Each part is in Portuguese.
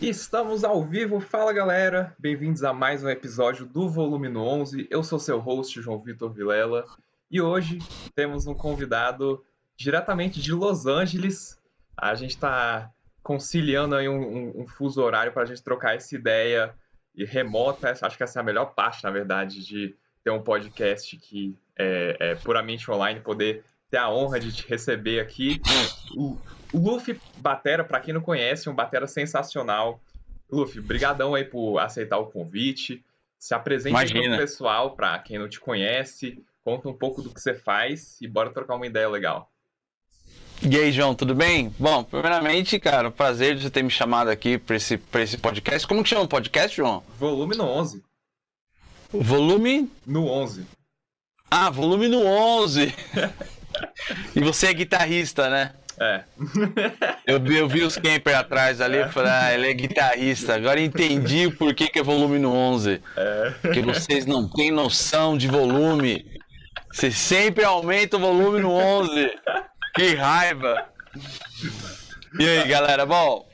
Estamos ao vivo, fala galera, bem-vindos a mais um episódio do Volume no 11. Eu sou seu host, João Vitor Vilela, e hoje temos um convidado diretamente de Los Angeles. A gente está conciliando aí um, um, um fuso horário para a gente trocar essa ideia e remota. Acho que essa é a melhor parte, na verdade, de ter um podcast que é, é puramente online, poder ter a honra de te receber aqui. O, o Luffy Batera, para quem não conhece, um Batera sensacional. Luffy, brigadão aí por aceitar o convite. Se apresente para o pessoal, para quem não te conhece, conta um pouco do que você faz e bora trocar uma ideia legal. E aí, João, tudo bem? Bom, primeiramente, cara, prazer de você ter me chamado aqui para esse, esse podcast. Como que chama o podcast, João? Volume no 11. Volume? No 11. Ah, volume no 11. e você é guitarrista, né? É. eu, eu vi os camper atrás ali e falei, ah, ele é guitarrista. Agora entendi o porquê que é volume no 11. É. Porque vocês não têm noção de volume. Você sempre aumenta o volume no 11. Que raiva. E aí, galera? Bom,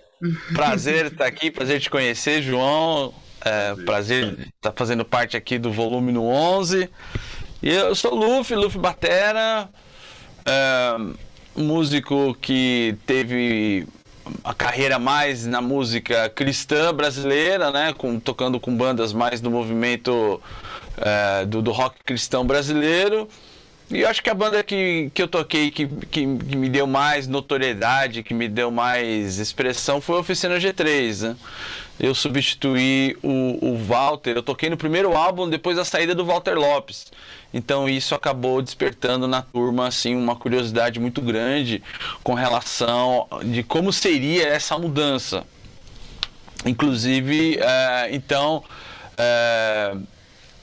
prazer estar aqui, prazer te conhecer, João. É, prazer estar fazendo parte aqui do volume no 11. E eu sou o Luffy, Luffy Batera. Músico que teve a carreira mais na música cristã brasileira, né, com, tocando com bandas mais do movimento é, do, do, rock cristão brasileiro. E acho que a banda que, que eu toquei, que, que, que, me deu mais notoriedade, que me deu mais expressão, foi a Oficina G3. Né? Eu substituí o, o Walter, eu toquei no primeiro álbum depois da saída do Walter Lopes. Então isso acabou despertando na turma assim uma curiosidade muito grande com relação de como seria essa mudança. Inclusive, é, então, é,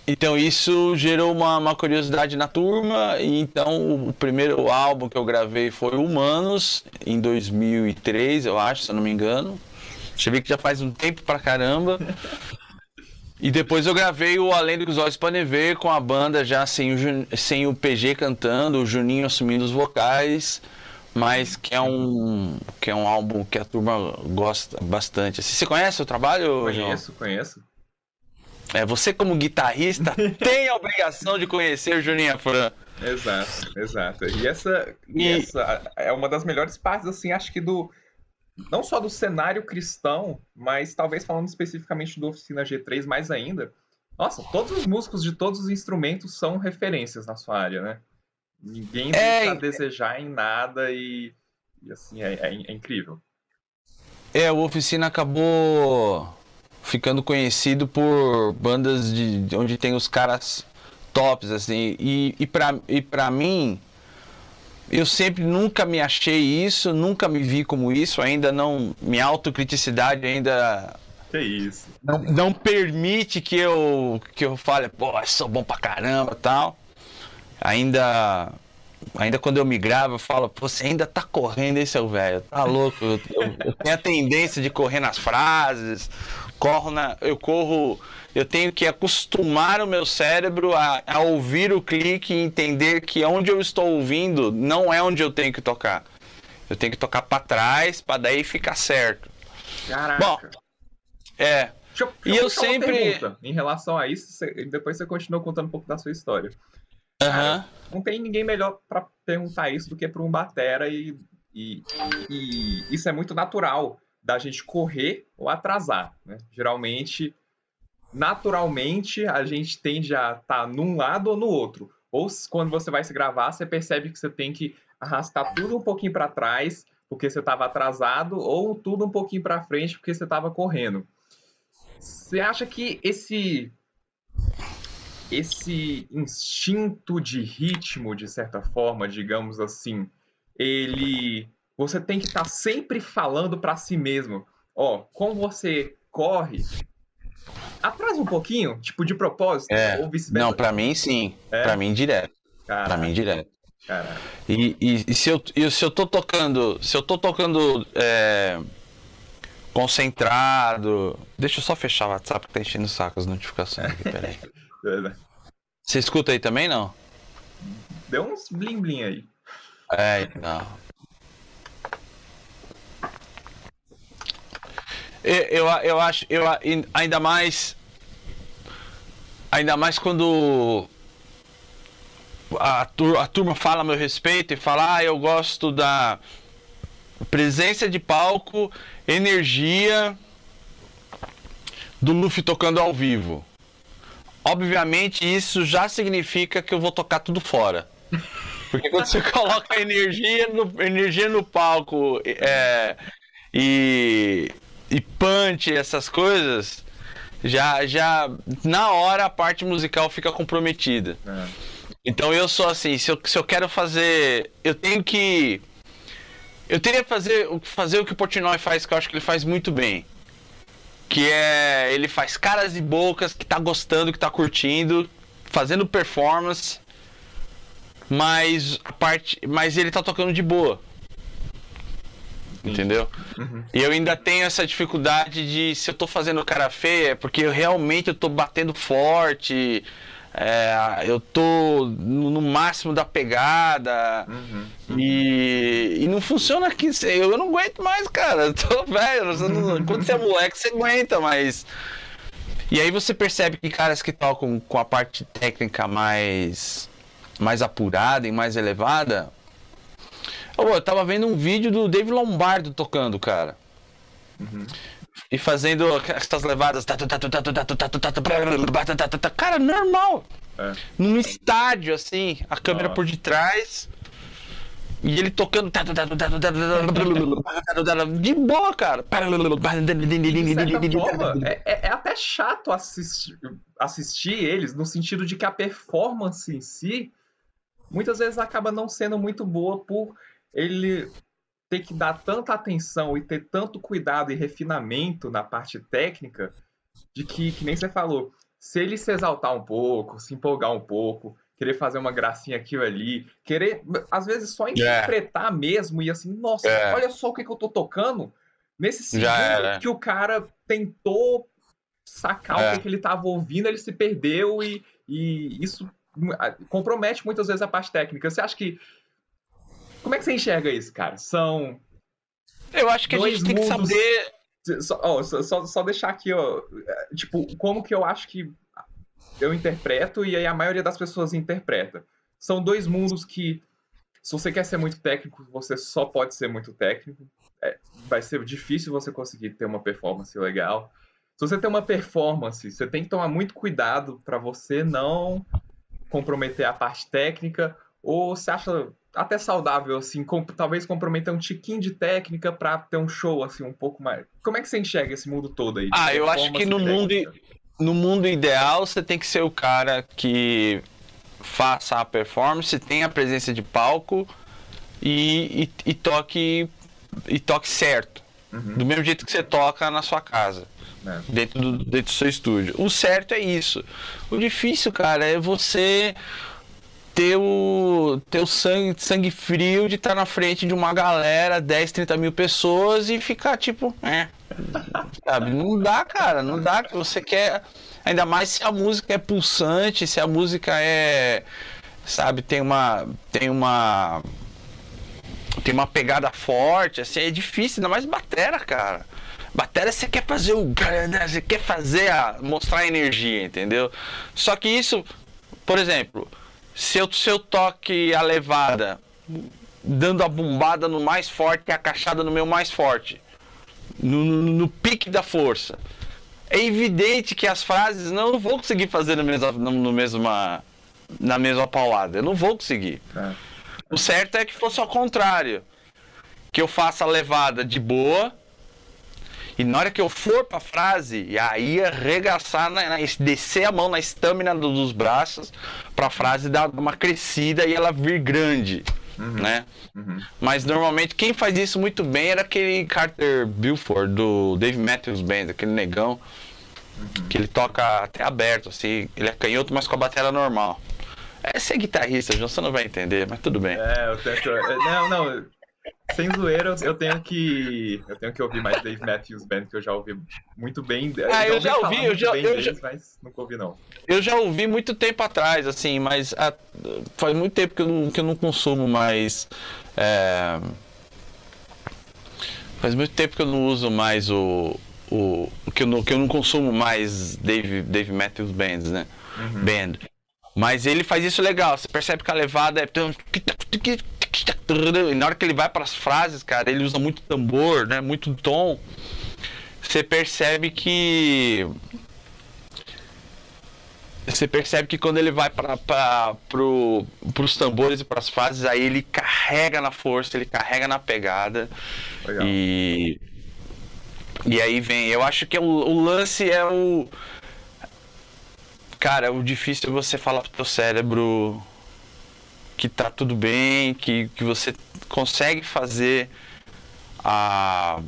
então isso gerou uma, uma, curiosidade na turma. E então o primeiro álbum que eu gravei foi Humanos em 2003, eu acho, se eu não me engano. Você vê que já faz um tempo pra caramba. E depois eu gravei o Além do que os Olhos Podem Ver com a banda já sem o, sem o PG cantando, o Juninho assumindo os vocais, mas que é um, que é um álbum que a turma gosta bastante. Você conhece o trabalho? Conheço, João? conheço. É, você como guitarrista tem a obrigação de conhecer o Juninho Afran. Exato, exato. E essa, e essa é uma das melhores partes, assim, acho que do, não só do cenário cristão, mas talvez falando especificamente do Oficina G3 mais ainda. Nossa, todos os músicos de todos os instrumentos são referências na sua área, né? Ninguém é... a desejar em nada e, e assim, é, é, é incrível. É, o Oficina acabou ficando conhecido por bandas de, de onde tem os caras tops, assim, e, e, pra, e pra mim, eu sempre nunca me achei isso, nunca me vi como isso, ainda não. Minha autocriticidade ainda. Que isso. Não, não permite que eu, que eu fale, pô, sou bom pra caramba tal. Ainda. Ainda quando eu me gravo, eu falo, você ainda tá correndo, esse o velho, tá louco. Eu, eu, eu tenho a tendência de correr nas frases, corro na, eu corro eu tenho que acostumar o meu cérebro a, a ouvir o clique e entender que onde eu estou ouvindo não é onde eu tenho que tocar. Eu tenho que tocar para trás para daí ficar certo. Caraca. Bom, é. Deixa eu, deixa e eu sempre. Em relação a isso, você, depois você continua contando um pouco da sua história. Cara, não tem ninguém melhor para perguntar isso do que para um batera e, e, e, isso é muito natural da gente correr ou atrasar. Né? Geralmente naturalmente a gente tende a estar tá num lado ou no outro. Ou quando você vai se gravar, você percebe que você tem que arrastar tudo um pouquinho para trás porque você estava atrasado ou tudo um pouquinho para frente porque você estava correndo. Você acha que esse esse instinto de ritmo, de certa forma, digamos assim, ele você tem que estar tá sempre falando para si mesmo, ó, como você corre, Atrasa um pouquinho, tipo, de propósito, é. ou vice-versa. Não, pra mim sim. É. Pra mim direto. Pra mim direto. Caraca. E, e, e, se, eu, e se eu tô tocando. Se eu tô tocando é, concentrado. Deixa eu só fechar o WhatsApp que tá enchendo o saco as notificações aqui, peraí. Você escuta aí também, não? Deu uns blim blim aí. É, não. Eu, eu acho, eu ainda mais, ainda mais quando a, a turma fala a meu respeito e fala, ah, eu gosto da presença de palco, energia do Luffy tocando ao vivo. Obviamente isso já significa que eu vou tocar tudo fora. Porque quando você coloca energia no, energia no palco é, e, e punch, essas coisas, já, já na hora a parte musical fica comprometida. É. Então eu sou assim, se eu, se eu quero fazer. Eu tenho que. Eu teria que fazer, fazer o que o Portnoy faz, que eu acho que ele faz muito bem. Que é. Ele faz caras e bocas, que tá gostando, que tá curtindo, fazendo performance. Mas a parte. Mas ele tá tocando de boa. Entendeu? Uhum. E eu ainda tenho essa dificuldade de se eu tô fazendo cara feia, é porque eu realmente eu tô batendo forte. É, eu tô no, máximo da pegada uhum. E, e não funciona aqui. Eu, eu não aguento mais, cara. Eu tô velho. Quando você é moleque, você aguenta, mas. E aí você percebe que caras que tocam com a parte técnica mais, mais apurada e mais elevada. Oh, eu tava vendo um vídeo do Dave Lombardo tocando, cara. Uhum e fazendo essas levadas. Cara, normal. É. Num estádio, assim, a câmera por detrás. E ele tocando. De boa, cara. Forma, é, é, é, até chato assistir, assistir eles, no sentido de que a performance em si muitas vezes acaba não sendo muito boa por ele ter que dar tanta atenção e ter tanto cuidado e refinamento na parte técnica, de que, que nem você falou, se ele se exaltar um pouco, se empolgar um pouco, querer fazer uma gracinha aqui ou ali, querer, às vezes, só interpretar yeah. mesmo e assim, nossa, yeah. olha só o que, que eu tô tocando. Nesse segundo que o cara tentou sacar é. o que, que, ele tava ouvindo, ele se perdeu e, e isso compromete muitas vezes a parte técnica. Você acha que como é que você enxerga isso, cara? São. Eu acho que a gente tem mundos... que saber. Só, oh, só, só, deixar aqui, ó. Tipo, como que eu acho que eu interpreto e aí a maioria das pessoas interpreta. São dois mundos que, se você quer ser muito técnico, você só pode ser muito técnico. É, vai ser difícil você conseguir ter uma performance legal. Se você tem uma performance, você tem que tomar muito cuidado para você não comprometer a parte técnica. Ou você acha até saudável, assim, com, talvez comprometer um tiquinho de técnica para ter um show, assim, um pouco mais. Como é que você enxerga esse mundo todo aí? Ah, eu acho que no mundo, no mundo ideal você tem que ser o cara que faça a performance, tenha a presença de palco e, e, e toque e toque certo. Uhum. Do mesmo jeito que você toca na sua casa. É. Dentro, do, dentro do seu estúdio. O certo é isso. O difícil, cara, é você ter o, ter o sangue, sangue frio de estar tá na frente de uma galera, 10, 30 mil pessoas e ficar tipo, é. Sabe? Não dá, cara, não dá. Você quer. Ainda mais se a música é pulsante, se a música é. Sabe, tem uma. Tem uma. Tem uma pegada forte, assim, é difícil, ainda mais batera, cara. Bateria você quer fazer o. Você quer fazer a. mostrar a energia, entendeu? Só que isso, por exemplo, se eu, se eu toque a levada dando a bombada no mais forte e a cachada no meu mais forte, no, no, no, pique da força, é evidente que as frases não vou conseguir fazer no mesma, no mesma, na mesma paulada. Eu não vou conseguir. É. O certo é que fosse ao contrário. Que eu faça a levada de boa e na hora que eu for pra frase, e aí arregaçar, na, na, descer a mão na estamina dos braços pra frase dar uma crescida e ela vir grande. Uhum, né? Uhum. Mas normalmente quem faz isso muito bem era aquele Carter Buford do Dave Matthews Band, aquele negão uhum. que ele toca até aberto, assim, ele é canhoto, mas com a bateria normal. É ser guitarrista, você não vai entender, mas tudo bem. É, eu tento. Não, não, sem zoeira, eu tenho que. Eu tenho que ouvir mais Dave Matthews Band, que eu já ouvi muito bem. Ah, eu, eu já ouvi, eu já, eu deles, já. Mas nunca ouvi, não. Eu já ouvi muito tempo atrás, assim, mas a, faz muito tempo que eu não, que eu não consumo mais. É, faz muito tempo que eu não uso mais o, o, o que, eu não, que eu não consumo mais Dave, Dave Matthews Bands, né? Uhum. Band. Mas ele faz isso legal. Você percebe que a levada é. E na hora que ele vai para as frases, cara, ele usa muito tambor, né? Muito tom. Você percebe que você percebe que quando ele vai para pro, os tambores e para as fases, aí ele carrega na força, ele carrega na pegada. Legal. E e aí vem, eu acho que o, o lance é o cara, o difícil é você falar pro teu cérebro que tá tudo bem, que, que você consegue fazer a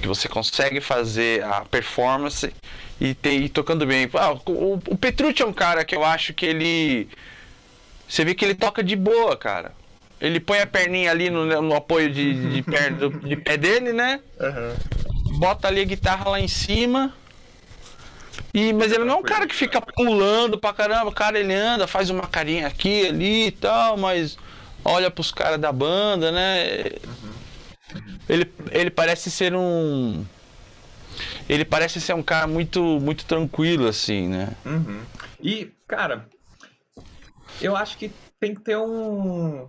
que você consegue fazer a performance e, ter, e tocando bem. Ah, o, o Petrucci é um cara que eu acho que ele. Você vê que ele toca de boa, cara. Ele põe a perninha ali no, no apoio de, de, pé, de pé dele, né? Uhum. Bota ali a guitarra lá em cima. E, mas ele não é um cara que fica pulando pra caramba. Cara, ele anda, faz uma carinha aqui, ali e tal, mas olha pros caras da banda, né? Uhum. Ele, ele parece ser um ele parece ser um cara muito, muito tranquilo, assim, né? Uhum. E, cara, eu acho que tem que ter um,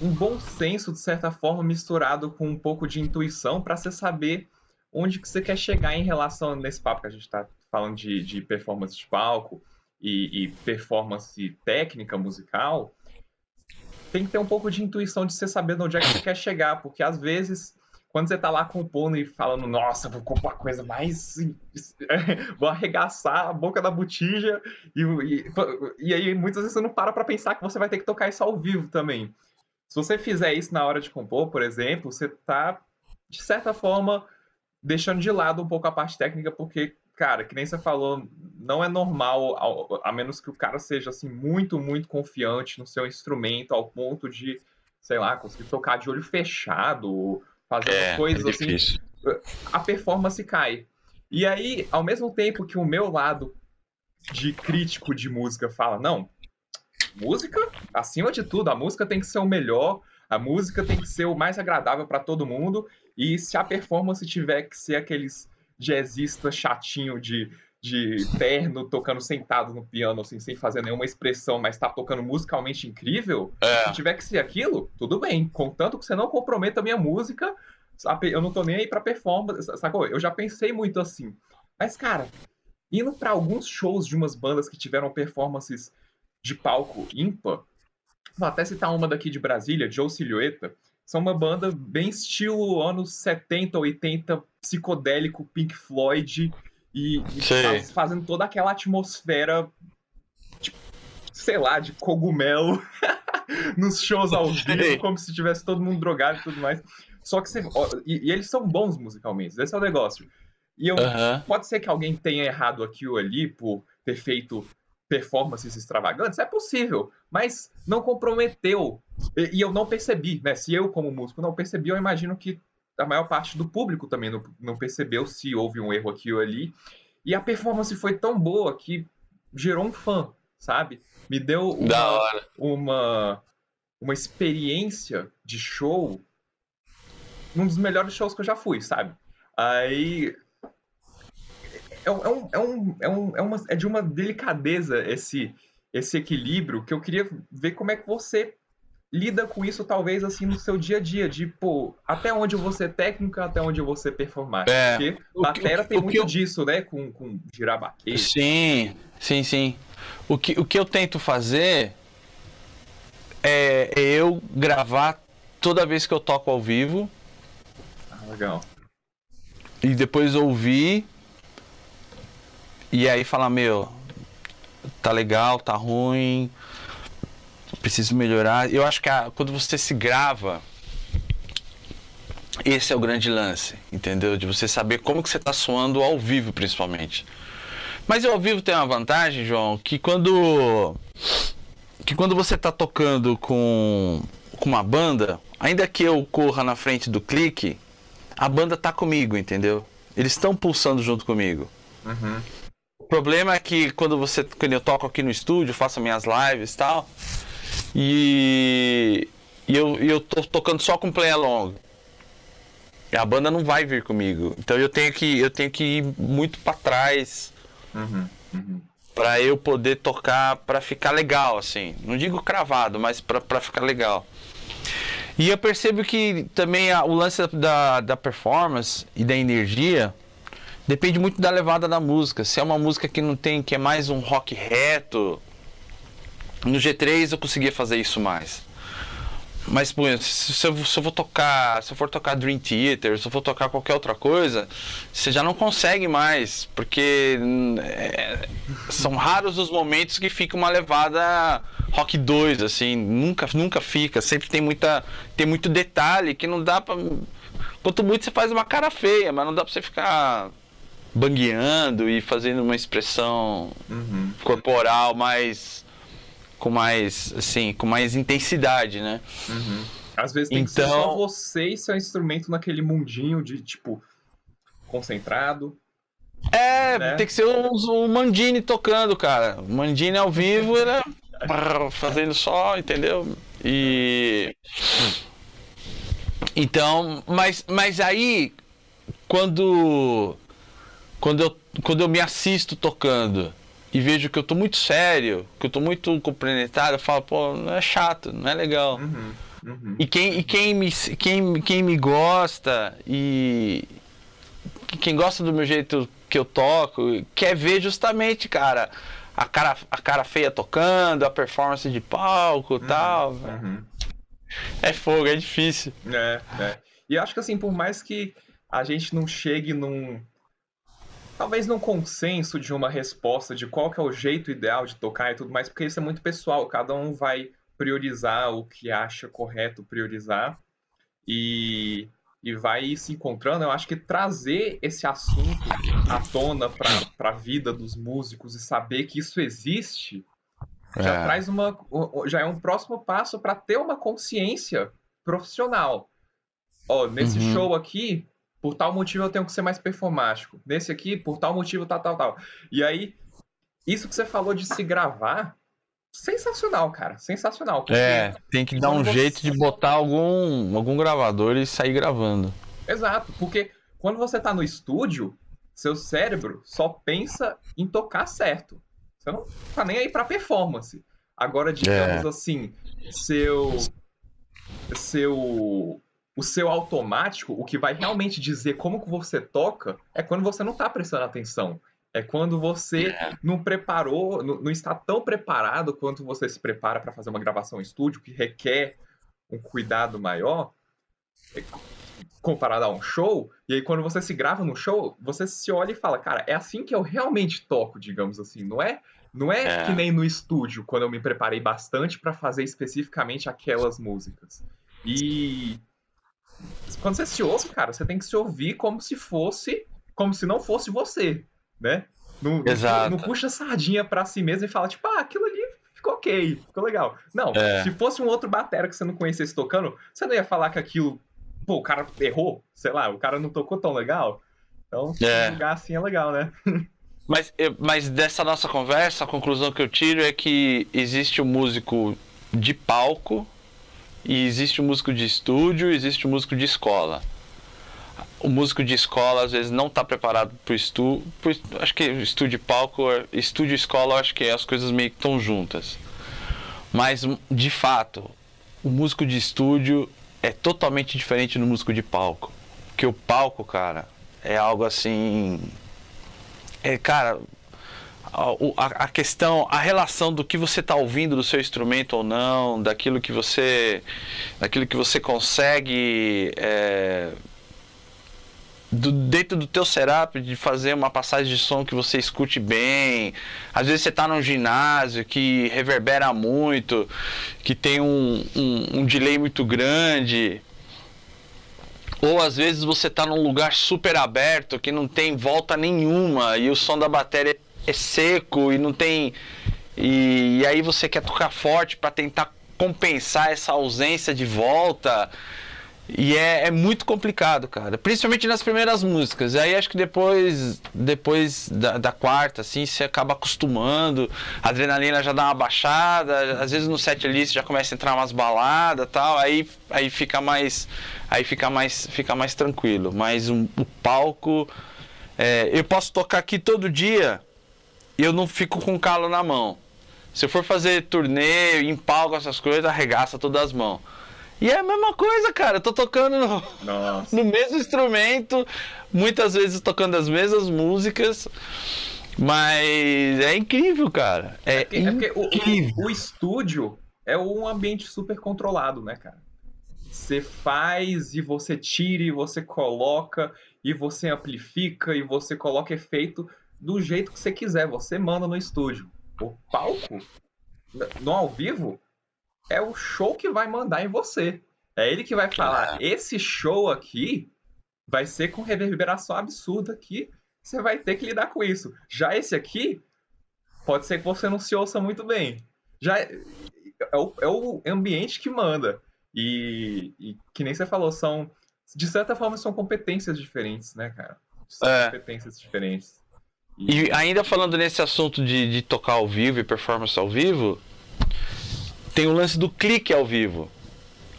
um bom senso, de certa forma, misturado com um pouco de intuição para você saber onde que você quer chegar em relação nesse papo que a gente está falando de, de performance de palco e, e performance técnica musical. Tem que ter um pouco de intuição de você saber onde é que você quer chegar, porque às vezes quando você tá lá compondo e falando, nossa, vou compor a coisa mais. vou arregaçar a boca da botija, e, e, e, aí muitas vezes você não para pra pensar que você vai ter que tocar isso ao vivo também. Se você fizer isso na hora de compor, por exemplo, você tá, de certa forma, deixando de lado um pouco a parte técnica, porque, cara, que nem você falou, não é normal, a, menos que o cara seja, assim, muito, muito confiante no seu instrumento, ao ponto de, sei lá, conseguir tocar de olho fechado fazendo é, coisas é assim, a performance cai. E aí, ao mesmo tempo que o meu lado de crítico de música fala, não, música, acima de tudo, a música tem que ser o melhor, a música tem que ser o mais agradável para todo mundo, e se a performance tiver que ser aqueles jazzista chatinho de, de terno tocando sentado no piano, assim, sem fazer nenhuma expressão, mas tá tocando musicalmente incrível, é. se tiver que ser aquilo, tudo bem. Contanto que você não comprometa a minha música, eu não tô nem aí pra performance, sacou? Eu já pensei muito assim. Mas, cara, indo para alguns shows de umas bandas que tiveram performances de palco ímpar, vou até citar uma daqui de Brasília, Joe Silhueta, são uma banda bem estilo anos 70, 80, psicodélico, Pink Floyd, e, e faz, fazendo toda aquela atmosfera, tipo, sei lá, de cogumelo nos shows ao vivo, como se tivesse todo mundo drogado e tudo mais. Só que você. Ó, e, e, eles são bons musicalmente, esse é o negócio. E eu, pode ser que alguém tenha errado aqui ou ali por ter feito performances extravagantes, é possível, mas não comprometeu. E, e, eu não percebi, né? Se eu, como músico, não percebi, eu imagino que a maior parte do público também não, não percebeu se houve um erro aqui ou ali. E a performance foi tão boa que gerou um fã, sabe? Me deu uma, uma, uma experiência de show, um dos melhores shows que eu já fui, sabe? Aí. É, é, um, é, um, é, um, é, uma, é de uma delicadeza esse, esse equilíbrio que eu queria ver como é que você lida com isso, talvez, assim, no seu dia a dia, de, pô, até onde eu vou ser técnico, até onde eu vou ser performar. É, Porque batera tem muito eu... disso, né, com, com girar baquete. Sim, sim, sim. O que, o que eu tento fazer é, é eu gravar toda vez que eu toco ao vivo. Ah, legal. E depois ouvir. E aí falar, meu, tá legal, tá ruim, preciso melhorar. Eu acho que a, quando você se grava, esse é o grande lance, entendeu? De você saber como que você está soando ao vivo, principalmente. Mas ao vivo tem uma vantagem, João, que quando que quando você está tocando com, com uma banda, ainda que eu corra na frente do clique, a banda tá comigo, entendeu? Eles estão pulsando junto comigo. Uhum. O problema é que quando você quando eu toco aqui no estúdio, faço minhas lives e tal, e, e eu, eu tô tocando só com play along. E a banda não vai vir comigo. Então eu tenho que, eu tenho que ir muito para trás. Uhum, uhum. Pra eu poder tocar, para ficar legal, assim. Não digo cravado, mas para ficar legal. E eu percebo que também a, o lance da, da performance e da energia depende muito da levada da música. Se é uma música que não tem, que é mais um rock reto, no G3 eu conseguia fazer isso mais. Mas, se eu, se eu vou tocar, se eu for tocar Dream Theater, se eu for tocar qualquer outra coisa, você já não consegue mais, porque é, são raros os momentos que fica uma levada Rock 2, assim, nunca, nunca fica, sempre tem muita, tem muito detalhe que não dá pra... Quanto muito você faz uma cara feia, mas não dá pra você ficar bangueando e fazendo uma expressão uhum. corporal mais com mais, assim, com mais intensidade, né? Uhum. Às vezes tem então... que ser só então você e seu instrumento naquele mundinho de, tipo, concentrado. É, né? tem que ser o, Mandini tocando, cara. O Mandini ao vivo era fazendo só, entendeu? E então, mas mas aí quando quando eu quando eu me assisto tocando e vejo que eu tô muito sério, que eu tô muito compreendado, eu falo, pô, não é chato, não é legal. Uhum, uhum. E, quem, e quem, me, quem, quem me gosta e quem gosta do meu jeito que eu toco, quer ver justamente, cara, a cara, a cara feia tocando, a performance de palco e uhum, tal. Uhum. É fogo, é difícil. É, é. E acho que assim, por mais que a gente não chegue num, talvez num consenso de uma resposta de qual que é o jeito ideal de tocar e tudo mais, porque isso é muito pessoal, cada um vai priorizar o que acha correto priorizar e, e vai se encontrando. Eu acho que trazer esse assunto à tona para a vida dos músicos e saber que isso existe já é. traz uma já é um próximo passo para ter uma consciência profissional. Ó, nesse uhum. show aqui, por tal motivo eu tenho que ser mais performático. Nesse aqui, por tal motivo, tal, tal, tal. E aí, isso que você falou de se gravar, sensacional, cara. Sensacional. É, tem que dar um você... jeito de botar algum, algum gravador e sair gravando. Exato, porque quando você tá no estúdio, seu cérebro só pensa em tocar certo. Você não tá nem aí pra performance. Agora, digamos é. assim, seu. Seu o seu automático, o que vai realmente dizer como que você toca, é quando você não está prestando atenção. É quando você é. não preparou, não, não, está tão preparado quanto você se prepara para fazer uma gravação em estúdio, que requer um cuidado maior, é, comparado a um show. E aí, quando você se grava no show, você se olha e fala, cara, é assim que eu realmente toco, digamos assim. Não é, não é, é. que nem no estúdio, quando eu me preparei bastante para fazer especificamente aquelas músicas. E quando você se ouve, cara, você tem que se ouvir como se fosse, como se não fosse você, né? Não, Exato. não, puxa sardinha pra si mesmo e fala, tipo, ah, aquilo ali ficou ok, ficou legal. Não, é. se fosse um outro batera que você não conhecesse tocando, você não ia falar que aquilo, pô, o cara errou, sei lá, o cara não tocou tão legal. Então, é. jogar assim é legal, né? Mas, mas dessa nossa conversa, a conclusão que eu tiro é que existe o um músico de palco e existe o músico de estúdio, existe o músico de escola. O músico de escola às vezes não está preparado para o estúdio. Acho que estúdio palco, estúdio e escola, acho que as coisas meio que estão juntas. Mas de fato, o músico de estúdio é totalmente diferente do músico de palco. Porque o palco, cara, é algo assim. É, cara, a, a, questão, a relação do que você está ouvindo do seu instrumento ou não, daquilo que você, daquilo que você consegue é, do, dentro do teu setup de fazer uma passagem de som que você escute bem. Às vezes você está num ginásio que reverbera muito, que tem um, um, um delay muito grande. Ou às vezes você está num lugar super aberto que não tem volta nenhuma e o som da bateria é seco e não tem. E, e aí você quer tocar forte para tentar compensar essa ausência de volta. E é, é, muito complicado, cara. Principalmente nas primeiras músicas. Aí acho que depois, depois da, da, quarta, assim, você acaba acostumando. A adrenalina já dá uma baixada. Às vezes no set list já começa a entrar umas baladas tal. Aí, aí fica mais. Aí fica mais, fica mais tranquilo. Mas um, o palco. É, eu posso tocar aqui todo dia e eu não fico com calo na mão. Se eu for fazer turnê, em palco, essas coisas, arregaça todas as mãos. E é a mesma coisa, cara. Eu tô tocando no, no mesmo instrumento, muitas vezes tocando as mesmas músicas. Mas é incrível, cara. É, é, porque, é porque o, o, estúdio é um ambiente super controlado, né, cara? Você faz e você tira e você coloca e você amplifica e você coloca efeito do jeito que você quiser. Você manda no estúdio. O palco, no ao vivo, é o show que vai mandar em você. É ele que vai falar: esse show aqui vai ser com reverberação absurda aqui. Você vai ter que lidar com isso. Já esse aqui, pode ser que você não se ouça muito bem. Já é, é o, é o ambiente que manda. E, e, que nem você falou, são. De certa forma, são competências diferentes, né, cara? São é. competências diferentes. E... ainda falando nesse assunto de, de tocar ao vivo e performance ao vivo, tem o lance do clique ao vivo.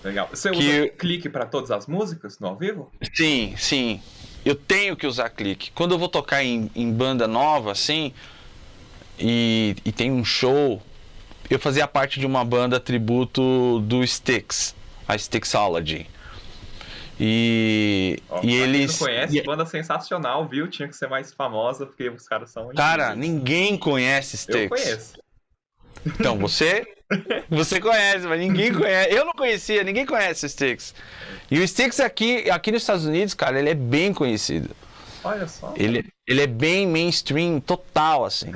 Legal. Você que... usa clique para todas as músicas no ao vivo? Sim, sim. Eu tenho que usar clique. Quando eu vou tocar em, em banda nova, assim, e, e tem um show, eu fazia parte de uma banda tributo do Styx, a Styxology. E, e eles. Não conhece, e... banda sensacional, viu? Tinha que ser mais famosa, porque os caras são. Cara, ninguém conhece Styx. Eu conheço. Então, você você conhece, mas ninguém conhece. Eu não conhecia, ninguém conhece o Styx. E o Styx aqui, aqui nos Estados Unidos, cara, ele é bem conhecido. Olha só. Ele, ele é bem mainstream total, assim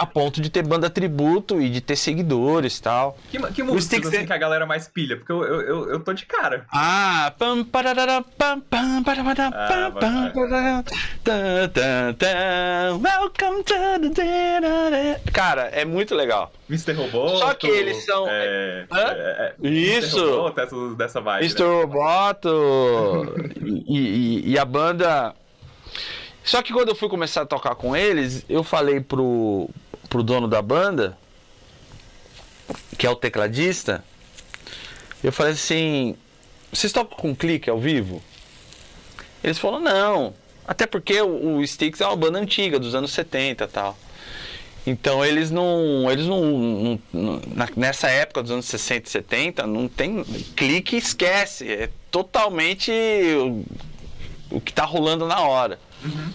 a ponto de ter banda tributo e de ter seguidores e tal. Que, que música assim, que a galera mais pilha? Porque eu, eu, eu, eu tô de cara. Ah, pam, pam, pam, pararara, pam, pam, welcome to the Cara, é muito legal. Mr. Robot. Só que eles são. É, é, é, Isso! Mr. Robot, dessa vibe. Mr. Né? Roboto. e, e, e a banda. Só que quando eu fui começar a tocar com eles, eu falei pro, pro dono da banda, que é o tecladista, eu falei assim: vocês tocam com clique ao vivo? Eles falaram: não. Até porque o, o Styx é uma banda antiga, dos anos 70 e tal. Então eles não. Eles não, não, não, Nessa época dos anos 60 e 70, não tem. Clique esquece. É totalmente o, o que está rolando na hora. Uhum.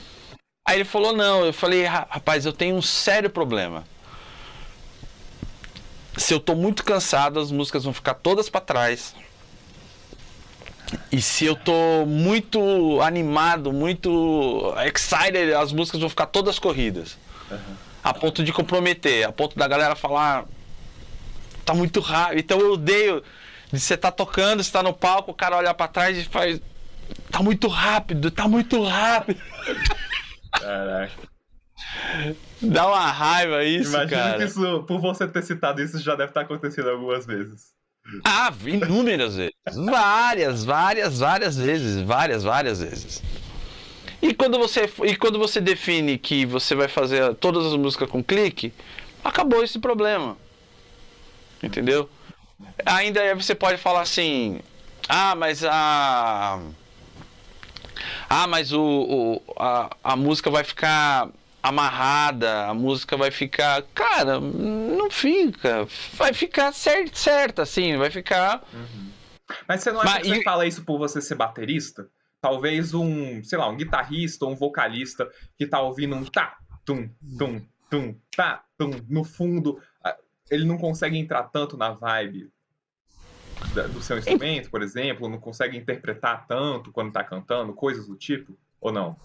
Aí ele falou: não. Eu falei: rapaz, eu tenho um sério problema. Se eu tô muito cansado, as músicas vão ficar todas para trás. E se eu tô muito animado, muito excited, as músicas vão ficar todas corridas. Uhum. A ponto de comprometer, a ponto da galera falar. Tá muito rápido. Então eu odeio de você tá tocando, você tá no palco, o cara olha para trás e faz. Tá muito rápido, tá muito rápido. Caraca. Dá uma raiva isso, Imagina cara. que isso, por você ter citado isso, já deve estar acontecendo algumas vezes. Ah, inúmeras vezes. Várias, várias, várias vezes. Várias, várias vezes. E quando você, e quando você define que você vai fazer todas as músicas com clique, acabou esse problema. Entendeu? Ainda você pode falar assim: ah, mas a. Ah, mas o, o a, a música vai ficar amarrada, a música vai ficar. Cara, não fica. Vai ficar certo, certo assim, vai ficar. Uhum. Mas você não acha Mas, que você e... fala isso por você ser baterista? Talvez um, sei lá, um guitarrista ou um vocalista que tá ouvindo um tá, tum, tum, tum, tá, tum, no fundo, ele não consegue entrar tanto na vibe do seu instrumento, por exemplo, não consegue interpretar tanto quando tá cantando, coisas do tipo, ou não?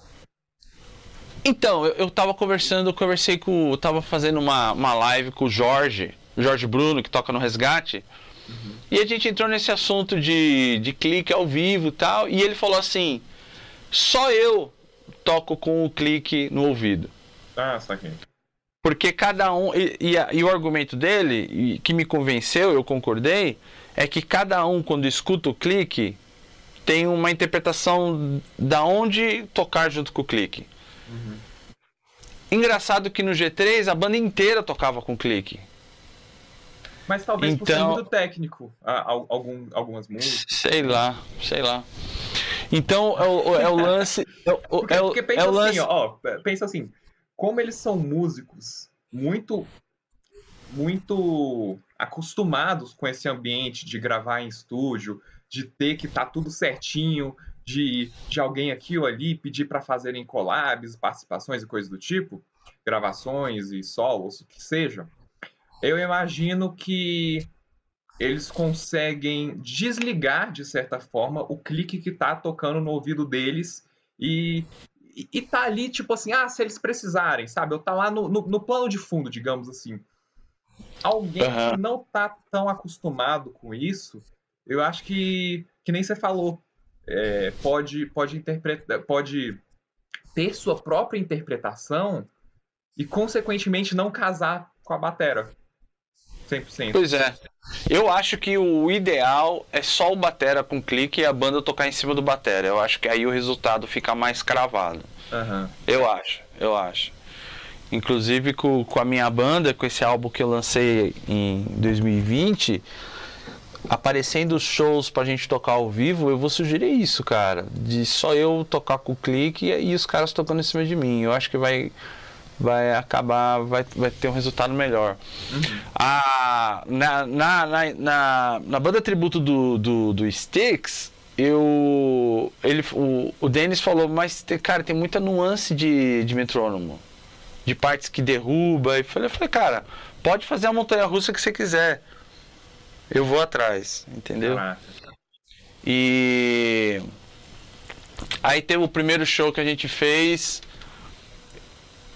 Então, eu, eu tava conversando, eu conversei com. Eu tava fazendo uma, uma live com o Jorge, Jorge Bruno, que toca no Resgate. Uhum. E a gente entrou nesse assunto de, de clique ao vivo e tal. E ele falou assim: só eu toco com o clique no ouvido. Ah, saquei. Porque cada um. E, e, e, o argumento dele, e, que me convenceu, eu concordei, é que cada um, quando escuta o clique, tem uma interpretação da onde tocar junto com o clique. Uhum. Engraçado que no G3 a banda inteira tocava com clique. Mas talvez então, por técnico, algum, algumas músicas. Sei lá, sei lá. Então é o, é o lance. É o, porque, é o, porque pensa é o assim, lance... ó, pensa assim, como eles são músicos muito muito acostumados com esse ambiente de gravar em estúdio, de ter que estar tá tudo certinho, de, de alguém aqui ou ali pedir para fazerem collabs, participações e coisas do tipo, gravações e solos, o que seja. Eu imagino que eles conseguem desligar, de certa forma, o clique que está tocando no ouvido deles e, e, e tá ali, tipo assim, ah, se eles precisarem, sabe? Eu tá lá no, no, no plano de fundo, digamos assim. Alguém uhum. que não tá tão acostumado com isso, eu acho que, que nem você falou, é, pode, pode, interpretar, pode ter sua própria interpretação e, consequentemente, não casar com a batera. 100%. Pois é. Eu acho que o ideal é só o batera com clique e a banda tocar em cima do batera. Eu acho que aí o resultado fica mais cravado. Uhum. Eu acho, eu acho. Inclusive com, com a minha banda, com esse álbum que eu lancei em 2020, aparecendo shows pra gente tocar ao vivo, eu vou sugerir isso, cara. De só eu tocar com o clique e os caras tocando em cima de mim. Eu acho que vai vai acabar, vai, vai ter um resultado melhor. Uhum. A, na, na, na, na, na banda tributo do, do, do Sticks, eu ele o, o Dennis falou mas cara tem muita nuance de, de metrônomo de partes que derruba. E falei, eu falei, cara, pode fazer a montanha russa que você quiser. Eu vou atrás, entendeu? E aí teve o primeiro show que a gente fez.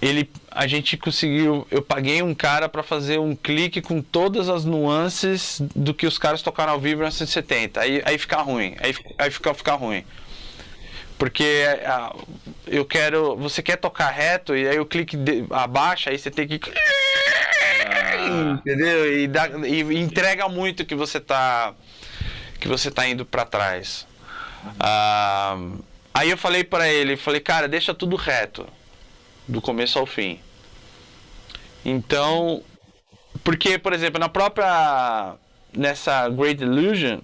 Ele, a gente conseguiu. Eu paguei um cara para fazer um clique com todas as nuances do que os caras tocaram ao vivo em 1970. Aí, aí fica ruim. Aí, aí fica, fica ruim. Porque ah, eu quero. Você quer tocar reto e aí o clique de, abaixa, aí você tem que. Ah. Entendeu? E, dá, e entrega muito que você tá. Que você tá indo para trás. Ah, aí eu falei para ele, falei, cara, deixa tudo reto. Do começo ao fim. Então. Porque, por exemplo, na própria. Nessa Great Illusion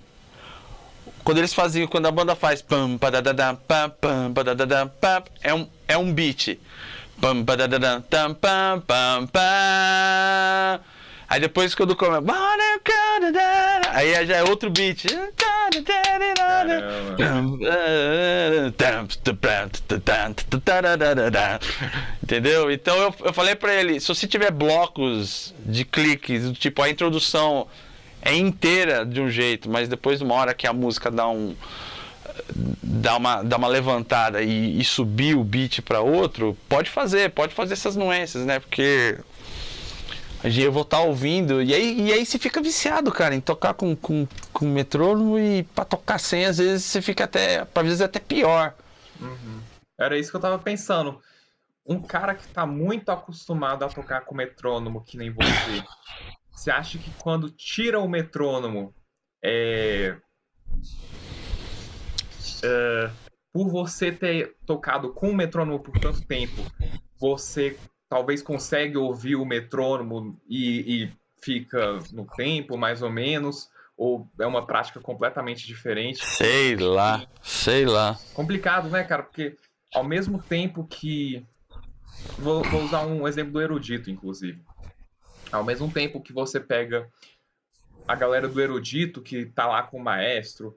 quando eles faziam, quando a banda faz pam, padadadam, pam, pam, padadadam, pam, é um, é um beat. Pam, padadadam, tam, pam, pam, pam. Aí depois quando começa. Aí já é outro beat. Entendeu? Então eu, eu falei pra ele: se você tiver blocos de cliques, tipo a introdução é inteira de um jeito, mas depois de uma hora que a música dá um dá uma, dá uma levantada e, e subir o beat para outro, pode fazer, pode fazer essas nuances, né? Porque eu vou estar tá ouvindo e aí, e aí você fica viciado, cara, em tocar com, com, com metrônomo e para tocar sem, às vezes você fica até, às vezes até pior. Uhum. Era isso que eu tava pensando. Um cara que tá muito acostumado a tocar com metrônomo, que nem você, você acha que quando tira o metrônomo, é, é, por você ter tocado com o metrônomo por tanto tempo, você talvez consegue ouvir o metrônomo e, e fica no tempo, mais ou menos? Ou é uma prática completamente diferente? Sei lá, sei lá. Complicado, né, cara? Porque ao mesmo tempo que. Vou, vou usar um exemplo do erudito, inclusive. Ao mesmo tempo que você pega a galera do erudito que tá lá com o maestro,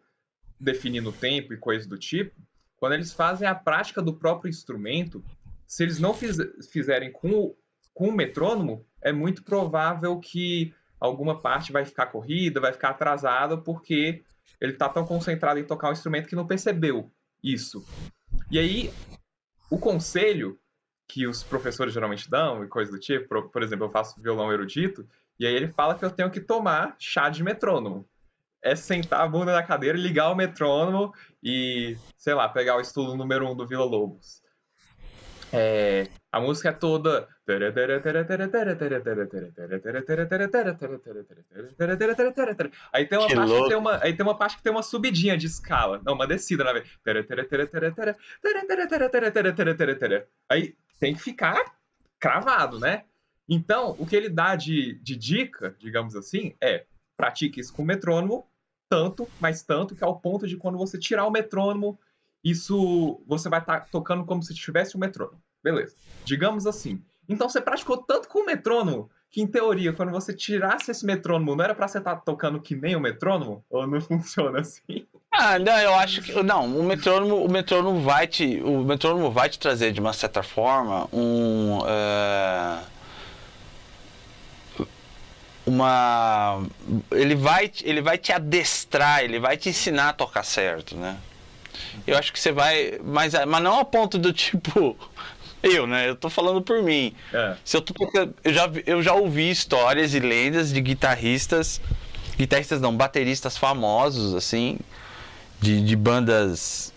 definindo tempo e coisas do tipo, quando eles fazem a prática do próprio instrumento, se eles não fiz, fizerem com o, com o metrônomo, é muito provável que alguma parte vai ficar corrida, vai ficar atrasada, porque ele está tão concentrado em tocar o instrumento que não percebeu isso. E aí, o conselho que os professores geralmente dão e coisa do tipo. Por, por, exemplo, eu faço violão erudito e aí ele fala que eu tenho que tomar chá de metrônomo. É sentar a bunda na cadeira, ligar o metrônomo e, sei lá, pegar o estudo número um do Vila Lobos. É, A música é toda. Aí tem uma Que parte que tem uma, aí tem uma parte que tem uma subidinha de escala, não, uma descida, na verdade. Aí tem que ficar cravado, né? Então, o que ele dá de, de dica, digamos assim, é pratique isso com o metrônomo, tanto, mas tanto, que ao ponto de quando você tirar o metrônomo, isso você vai estar tocando como se tivesse um metrônomo. Beleza. Digamos assim. Então você praticou tanto com o metrônomo que, em teoria, quando você tirasse esse metrônomo, não era pra você estar tocando que nem o metrônomo? Ou não funciona assim? Ah, não, eu acho que. Não, o metrônomo, o metrônomo vai te. O metrônomo vai te trazer, de uma certa forma, um. é, uma. Ele vai, ele vai te adestrar, ele vai te ensinar a tocar certo, né? Eu acho que você vai. Mas, mas não a ponto do tipo. Eu, né? Eu tô falando por mim. É. Se eu, tô tocando- eu, já, eu já ouvi histórias e lendas de guitarristas, guitarristas não, bateristas famosos, assim, de, de bandas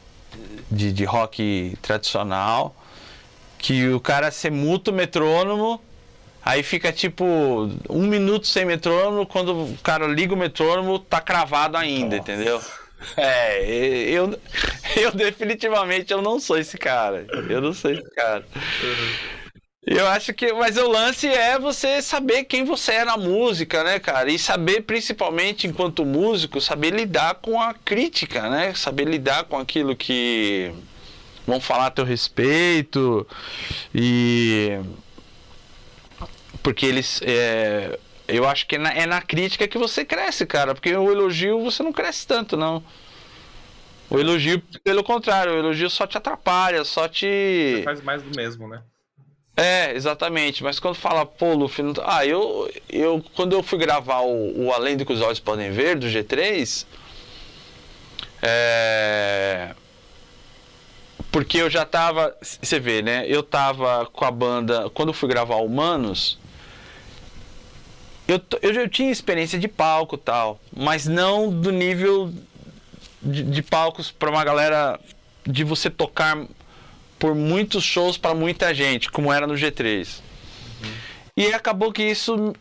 de, de rock tradicional, que o cara se muta o metrônomo, aí fica tipo um minuto sem metrônomo, quando o cara liga o metrônomo, tá cravado ainda, Nossa. entendeu? É, eu, eu definitivamente eu não sou esse cara. Eu não sou esse cara. Eu acho que, mas o lance é você saber quem você é na música, né, cara? E saber, principalmente enquanto músico, saber lidar com a crítica, né? Saber lidar com aquilo que vão falar a teu respeito e porque eles, é, eu acho que é na, é na crítica que você cresce, cara. Porque o elogio você não cresce tanto, não. O elogio, pelo contrário, o elogio só te atrapalha, só te. Você faz mais do mesmo, né? É, exatamente. Mas quando fala, pô, Luffy, não... ah, eu, eu, quando eu fui gravar o, o Além do que os olhos podem ver, do G3, é... porque eu já tava, você vê, né? Eu tava com a banda, quando eu fui gravar Humanos, eu, eu já tinha experiência de palco e tal, mas não do nível de, de palcos para uma galera de você tocar por muitos shows para muita gente, como era no G3. E acabou que isso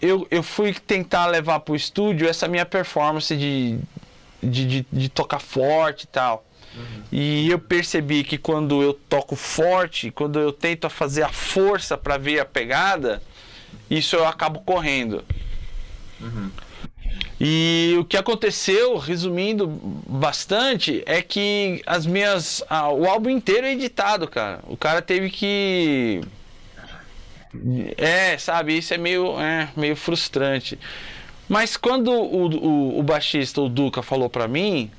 eu, eu fui tentar levar pro estúdio essa minha performance de, de, de, de tocar forte e tal. E eu percebi que quando eu toco forte, quando eu tento fazer a força para ver a pegada, isso eu acabo correndo. E o que aconteceu, resumindo bastante, é que as minhas. ah, o álbum inteiro é editado, cara. O cara teve que. É, sabe, isso é meio, é, meio frustrante. Mas quando o, o, o baixista, o Duca, falou pra mim,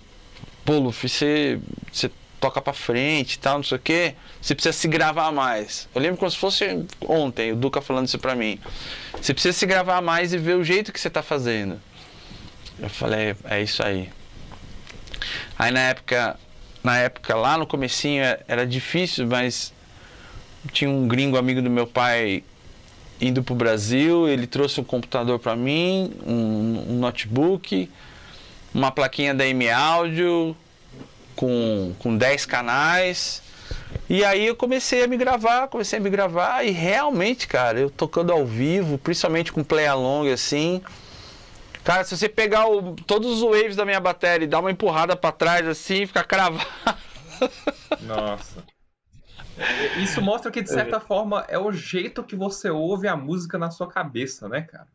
pô, Luffy, você, você toca pra frente e tal, não sei o quê, você precisa se gravar mais. Eu lembro como se fosse ontem, o Duca falando isso pra mim. Você precisa se gravar mais e ver o jeito que você tá fazendo. Eu falei, é isso aí. Aí na época, na época lá no comecinho é- era difícil, mas tinha um gringo amigo do meu pai indo pro Brasil, ele trouxe um computador para mim, um, um notebook, uma plaquinha da M Audio com, com 10 canais. E aí eu comecei a me gravar, comecei a me gravar e realmente, cara, eu tocando ao vivo, principalmente com play along assim, Cara, se você pegar o- todos os waves da minha bateria e dar uma empurrada pra trás assim, ficar cravado. Nossa. Isso mostra que, de certa forma, é o jeito que você ouve a música na sua cabeça, né, cara?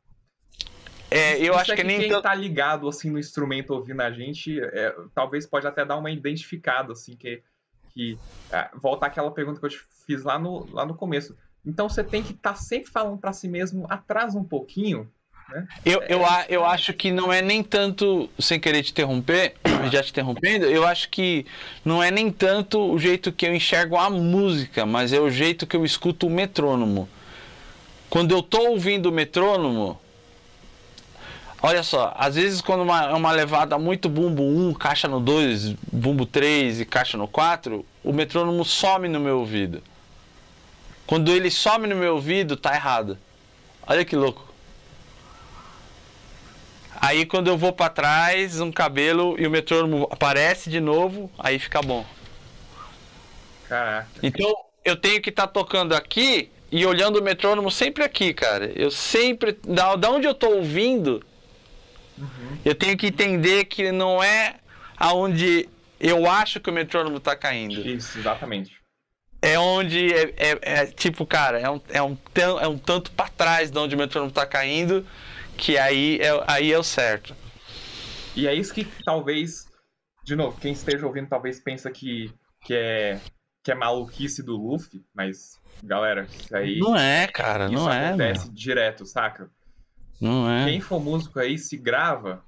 É, eu Isso acho é que, nem quem tanto. tá ligado, assim, no instrumento ouvindo a gente, é, talvez pode até dar uma identificada, assim, que... que é, volta àquela pergunta que eu te fiz lá no, lá no começo. Então você tem que estar sempre falando pra si mesmo, atrás um pouquinho, né? Eu, eu, eu acho que não é nem tanto, sem querer te interromper, já te interrompendo, eu acho que não é nem tanto o jeito que eu enxergo a música, mas é o jeito que eu escuto o metrônomo. Quando eu tô ouvindo o metrônomo, olha só, às vezes quando uma, é uma levada muito bumbo 1, caixa no 2, bumbo 3 e caixa no 4, o metrônomo some no meu ouvido. Quando ele some no meu ouvido, tá errado. Olha que louco. Aí quando eu vou pra trás, um cabelo e o metrônomo aparece de novo, aí fica bom. Caraca. Então, eu tenho que estar tá tocando aqui e olhando o metrônomo sempre aqui, cara. Eu sempre. Da, da onde eu tô ouvindo, uhum. eu tenho que entender que não é aonde eu acho que o metrônomo tá caindo. Isso, exatamente. É onde é, é, é tipo, cara, é um, é, um, é um tanto para trás de onde o metrônomo tá caindo, que aí é, aí é o certo. E é isso que talvez, de novo, quem esteja ouvindo talvez pensa que, que, é, que é maluquice do Luffy, mas Galera, isso aí. Não é, cara, não é. acontece direto, saca? Não é. Quem for músico aí se grava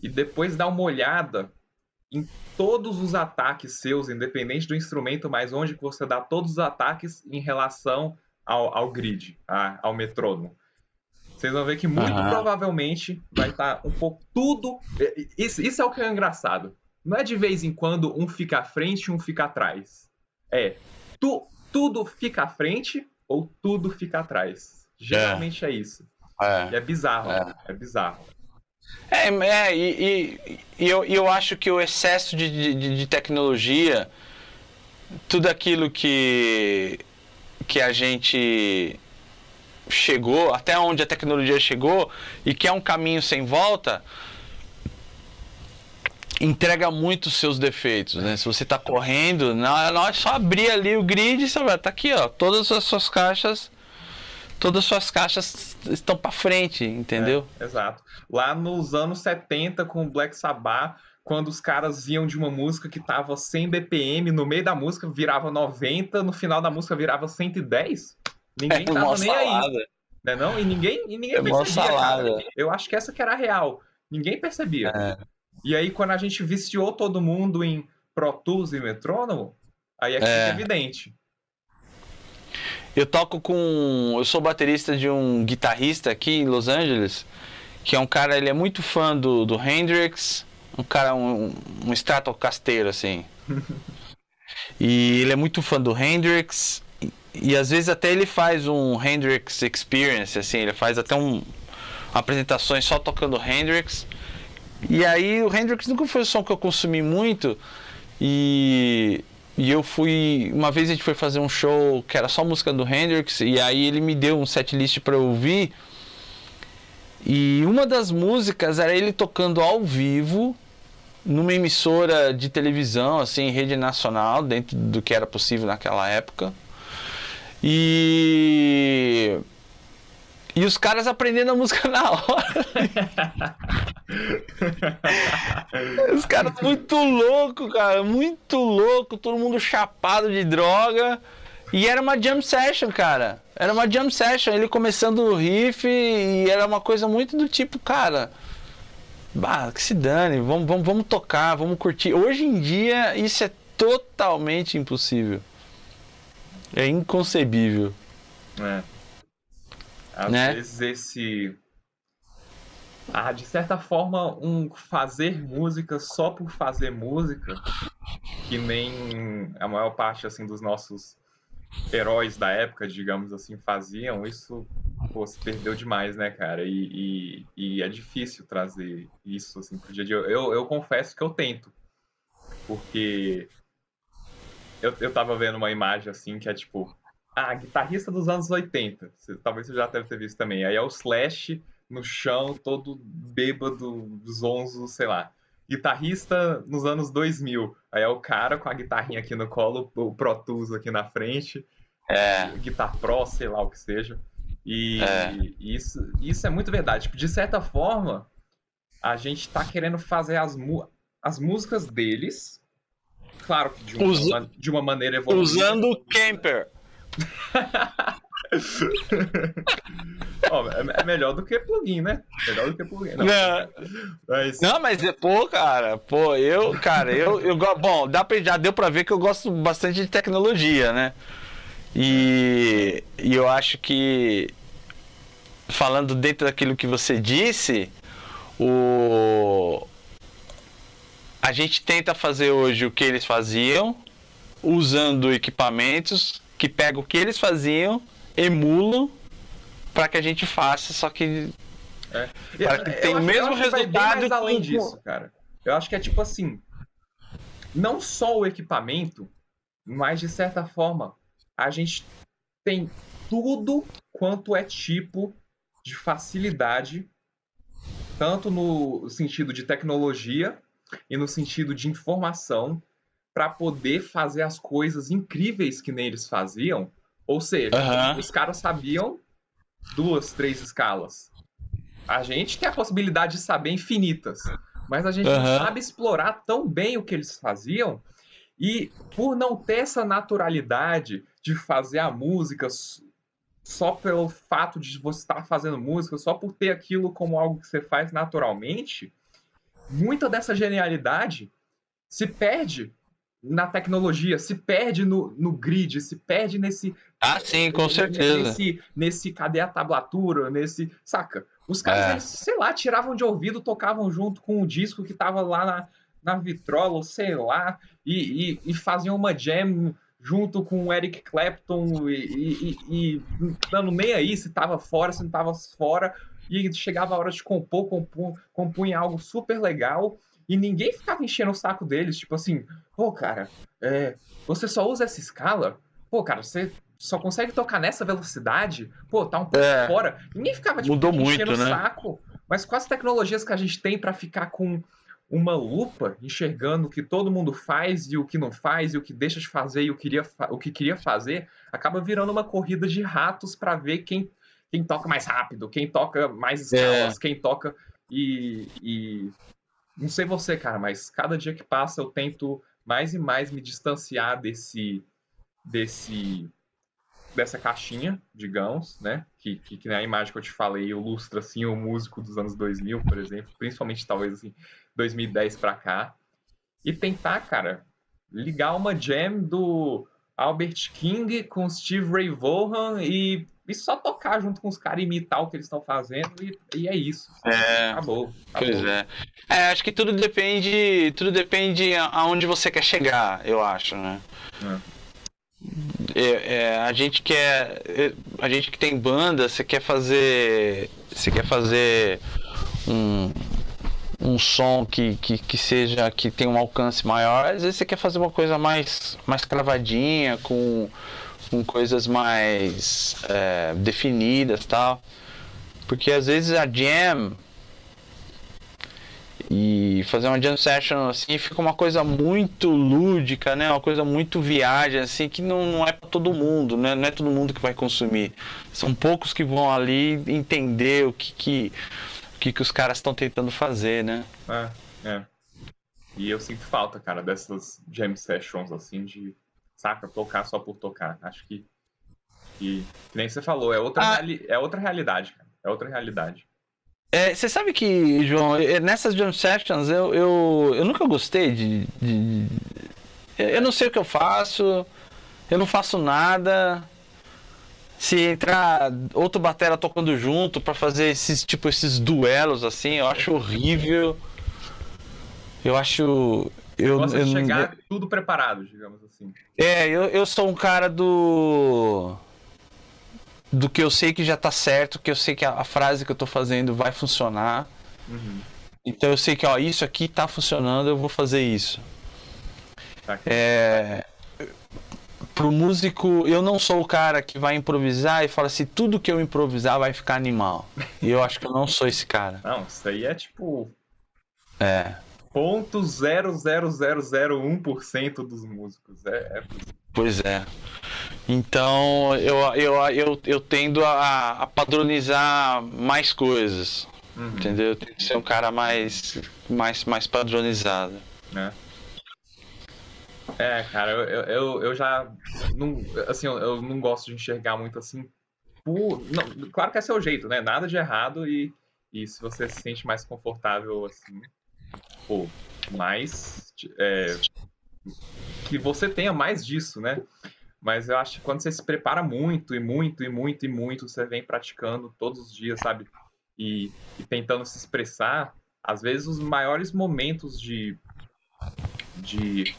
e depois dá uma olhada em todos os ataques seus, independente do instrumento, mas onde que você dá todos os ataques em relação ao, ao grid, a, ao metrônomo. Vocês vão ver que muito uhum. provavelmente vai estar tá um pouco tudo. Isso, isso é o que é engraçado. Não é de vez em quando um fica à frente e um fica atrás. É. Tu, tudo fica à frente ou tudo fica atrás. Geralmente é, é isso. É, e é bizarro. É, é bizarro. É, é e, e, e eu, eu acho que o excesso de, de, de tecnologia, tudo aquilo que, que a gente chegou, até onde a tecnologia chegou, e que é um caminho sem volta, entrega muito os seus defeitos, né? Se você está correndo, não, é só abrir ali o grid e você vai, tá aqui, ó, todas as suas caixas, todas as suas caixas estão para frente, entendeu? É, exato. Lá nos anos 70 com o Black Sabbath, quando os caras viam de uma música que tava 100 BPM, no meio da música virava 90, no final da música virava 110, ninguém é, tava nem salada. aí. Né não? E ninguém, e ninguém é percebia, Eu acho que essa que era a real. Ninguém percebia. É. E aí, quando a gente viciou todo mundo em Pro Tools e metrônomo, aí é que é. evidente. Eu toco com. Eu sou baterista de um guitarrista aqui em Los Angeles, que é um cara, ele é muito fã do, do Hendrix, um cara, um, um Stratocaster, assim. e ele é muito fã do Hendrix, e, e, às vezes até ele faz um Hendrix Experience, assim, ele faz até um apresentações só tocando Hendrix. E aí o Hendrix nunca foi o som que eu consumi muito. E, e eu fui. Uma vez a gente foi fazer um show que era só música do Hendrix, e aí ele me deu um setlist para eu ouvir. E uma das músicas era ele tocando ao vivo numa emissora de televisão, assim, rede nacional, dentro do que era possível naquela época. E e os caras aprendendo a música na hora. os caras muito louco, cara, muito louco, todo mundo chapado de droga. E era uma jam session, cara. Era uma jam session, ele começando o riff e era uma coisa muito do tipo, cara, bah, que se dane, vamos, vamos, vamos tocar, vamos curtir. Hoje em dia isso é totalmente impossível. É inconcebível. É. Às né? vezes esse. Ah, de certa forma, um fazer música só por fazer música, que nem a maior parte assim dos nossos heróis da época, digamos assim, faziam, isso pô, se perdeu demais, né, cara? E, e, e, é difícil trazer isso assim pro dia a dia. Eu, eu confesso que eu tento, porque eu, eu tava vendo uma imagem assim que é tipo ah, guitarrista dos anos 80. Você, talvez você já deve ter visto também. Aí é o Slash no chão, todo bêbado, zonzo, sei lá. Guitarrista nos anos 2000. Aí é o cara com a guitarrinha aqui no colo, o Pro Tools aqui na frente. É. Guitar Pro, sei lá o que seja. E, é. isso, isso é muito verdade. Tipo, de certa forma, a gente tá querendo fazer as, as músicas deles. Claro que de uma, Usa... de uma maneira evoluída. Usando o Camper. Ó, é, é melhor do que plugin, né? Melhor do que plugin. Não, não. Mas... não mas é, pô, cara, pô, eu, cara, eu, eu bom, dá pra, já deu pra ver que eu gosto bastante de tecnologia, né? E, e eu acho que falando dentro daquilo que você disse, o a gente tenta fazer hoje o que eles faziam, usando equipamentos que pega o que eles faziam, emulam para que a gente faça, só que é. para que tenha o mesmo resultado. Mais além disso, cara. Eu acho que é tipo assim, não só o equipamento, mas de certa forma a gente tem tudo quanto é tipo de facilidade, tanto no sentido de tecnologia e no sentido de informação, para poder fazer as coisas incríveis que nem eles faziam. Ou seja, uhum. os caras sabiam duas, três escalas. A gente tem a possibilidade de saber infinitas, mas a gente uhum. não sabe explorar tão bem o que eles faziam. E por não ter essa naturalidade de fazer a música só pelo fato de você estar fazendo música, só por ter aquilo como algo que você faz naturalmente, muita dessa genialidade se perde na tecnologia, se perde no, no grid, se perde nesse. Ah, sim, com certeza. Nesse, nesse cadê a tablatura, nesse. Saca? Os caras, é. eles, sei lá, tiravam de ouvido, tocavam junto com o disco que tava lá na, na vitrola, sei lá, e, e, e faziam uma jam junto com o Eric Clapton e, e, e, dando nem aí se tava fora, se não tava fora, e chegava a hora de compor, compor compunha algo super legal, e ninguém ficava enchendo o saco deles, tipo assim, pô, cara, é, você só usa essa escala? Pô, cara, você só consegue tocar nessa velocidade? Pô, tá um pouco é, fora. Ninguém ficava tipo, mudou enchendo muito, o né? saco. Mas com as tecnologias que a gente tem para ficar com uma lupa enxergando o que todo mundo faz e o que não faz e o que deixa de fazer e o, queria o que queria fazer, acaba virando uma corrida de ratos para ver quem, quem toca mais rápido, quem toca mais escalas, é. quem toca e, e não sei você, cara, mas cada dia que passa eu tento mais e mais me distanciar desse desse dessa caixinha, digamos, né? Que, que, que na imagem que eu te falei ilustra assim o músico dos anos 2000, por exemplo, principalmente talvez assim 2010 para cá, e tentar, cara, ligar uma jam do Albert King com Steve Ray Vaughan e, e só tocar junto com os caras, imitar o que eles estão fazendo e, e, é isso. É, acabou, acabou. Pois é. é. Acho que tudo depende, tudo depende aonde você quer chegar, eu acho, né? É. É, é, a gente quer a gente que tem banda você quer fazer você quer fazer um, um som que, que, que seja que tenha um alcance maior, às vezes você quer fazer uma coisa mais, mais cravadinha, com, com coisas mais é, definidas tal. Porque às vezes a jam e fazer uma jam session assim fica uma coisa muito lúdica, né? Uma coisa muito viagem, assim, que não, não é para todo mundo, né? Não é todo mundo que vai consumir. São poucos que vão ali entender o que, que que, que os caras estão tentando fazer, né? É, é. E eu sinto falta, cara, dessas jam sessions, assim, de, saca, tocar só por tocar. Acho que, que, que nem você falou, é outra, ah. é outra realidade, cara. É outra realidade. É, você sabe que, João, nessas jam sessions eu, eu, eu nunca gostei de, de. Eu não sei o que eu faço, eu não faço nada se entrar outro batera tocando junto para fazer esses tipo esses duelos assim, eu acho horrível. Eu acho eu, Gosta eu, chegar eu, tudo preparado, digamos assim. É, eu, eu sou um cara do do que eu sei que já tá certo, que eu sei que a, a frase que eu tô fazendo vai funcionar. Uhum. Então eu sei que ó, isso aqui tá funcionando, eu vou fazer isso. Tá é, pro músico, eu não sou o cara que vai improvisar e fala assim, tudo que eu improvisar vai ficar animal. E eu acho que eu não sou esse cara. Não, isso aí é tipo. É. Ponto 00001% dos músicos. É, é, Pois é. Então eu, eu, eu, eu tendo a, a padronizar mais coisas. Uhum. Entendeu? Eu tenho que ser um cara mais, mais, mais padronizado. É. É, cara, eu, eu, eu já. Não, assim, eu, eu não gosto de enxergar muito assim. Por, não, claro que é seu jeito, né? Nada de errado e, e se você se sente mais confortável assim, pô, mais. É, que você tenha mais disso, né? Mas eu acho que quando você se prepara muito, e muito, e muito, e muito, você vem praticando todos os dias, sabe? E, e tentando se expressar, às vezes os maiores momentos de, de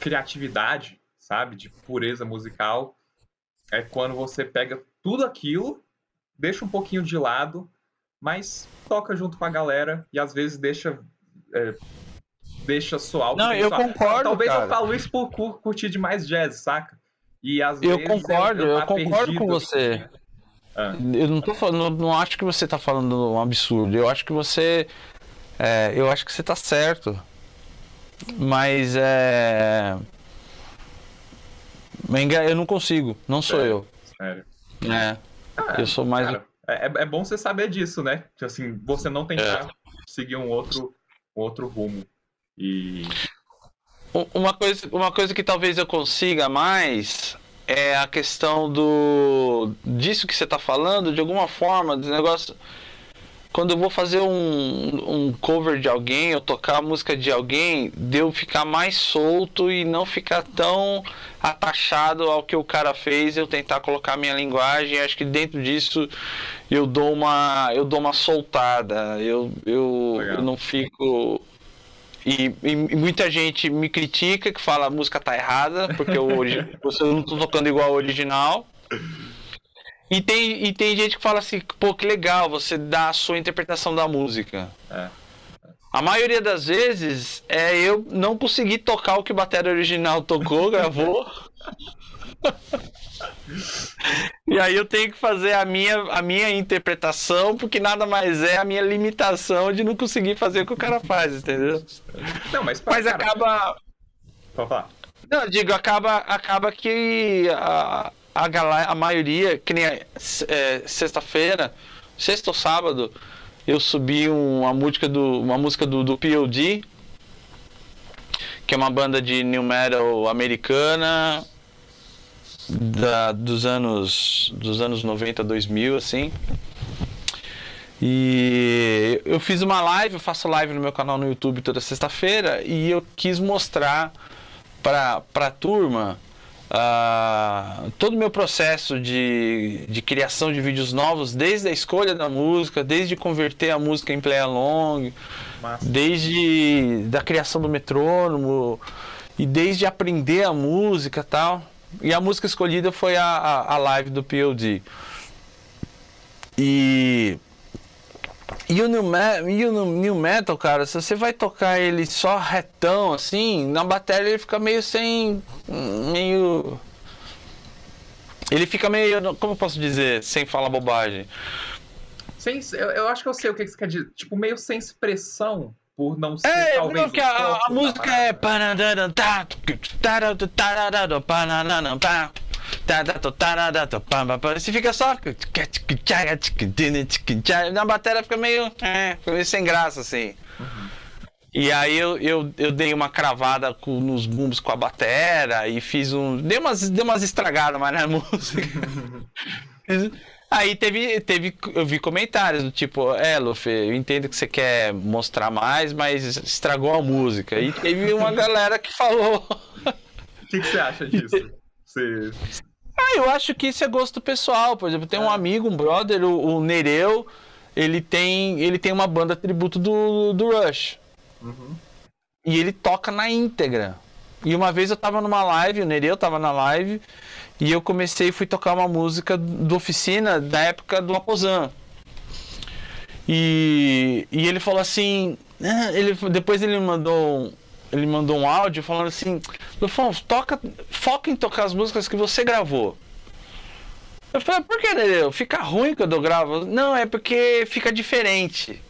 criatividade, sabe? De pureza musical. É quando você pega tudo aquilo, deixa um pouquinho de lado, mas toca junto com a galera e às vezes deixa. É, deixa soar Não, eu concordo. Talvez cara. eu falo isso por curtir de mais jazz, saca? E às eu vezes concordo, eu, eu, eu concordo com você. Ah. Eu não tô falando, não acho que você tá falando um absurdo. Eu acho que você, é, eu acho que você tá certo. Mas é, eu não consigo, não sou sério? eu. Sério. É. Ah, eu sou mais. Cara, é, é bom você saber disso, né? Que assim, você não tentar é. seguir um outro, um outro rumo. E. Uma coisa, uma coisa que talvez eu consiga mais é a questão do disso que você está falando, de alguma forma, do negócio. Quando eu vou fazer um, um cover de alguém, ou tocar a música de alguém, de eu ficar mais solto e não ficar tão atachado ao que o cara fez, eu tentar colocar minha linguagem. Acho que dentro disso eu dou uma, eu dou uma soltada. Eu, eu, eu não fico e, e, muita gente me critica que fala a música tá errada, porque hoje você não tô tocando igual ao original. E tem, e tem gente que fala assim, pô, que legal, você dá a sua interpretação da música. É. A maioria das vezes é eu não conseguir tocar o que o bateria original tocou, gravou. e aí eu tenho que fazer a minha, a minha interpretação, porque nada mais é a minha limitação de não conseguir fazer o que o cara faz, entendeu? Não, mas, mas cara... acaba. Pode falar. Não, digo, acaba, acaba que a, a, galera, a maioria, que nem é, sexta-feira, sexta ou sábado, eu subi uma música do, uma música do, do POD, que é uma banda de new metal americana, da, dos anos dos anos 90, 2000, assim. E eu fiz uma live, eu faço live no meu canal no YouTube toda sexta-feira e eu quis mostrar para a turma uh, todo o meu processo de, de criação de vídeos novos, desde a escolha da música, desde converter a música em play along, Massa. desde da criação do metrônomo e desde aprender a música tal. E a música escolhida foi a, a, a live do POD. E. E o, new e o new metal, cara, se você vai tocar ele só retão, assim, na bateria ele fica meio sem. meio. Ele fica meio. Como eu posso dizer? Sem falar bobagem. Sem, eu, eu acho que eu sei o que você quer dizer. Tipo, meio sem expressão por não ser é, talvez porque a, a música é você fica só na bateria fica meio, é, fica meio sem graça assim. Uhum. e aí eu, eu, eu dei uma cravada com, nos bumbos com a bateria e fiz um dei umas, dei umas estragadas mas na música Aí teve, teve, eu vi comentários do tipo, é, Luffy, eu entendo que você quer mostrar mais, mas estragou a música. E teve uma galera que falou. O que, que, você acha disso? Você... Ah, eu acho que isso é gosto pessoal. Por exemplo, tem um é. amigo, um brother, o, o, Nereu, ele tem, ele tem uma banda tributo do, do Rush. Uhum. E ele toca na íntegra. E uma vez eu tava numa live, o Nereu tava na live, e eu comecei e fui tocar uma música do Oficina da época do Aposan. E, e ele falou assim, ah", ele, depois ele mandou ele mandou um áudio falando assim, Lufão, toca, foca em tocar as músicas que você gravou. Eu falei, por que, Nereu? Fica ruim quando eu gravo? Não, é porque fica diferente.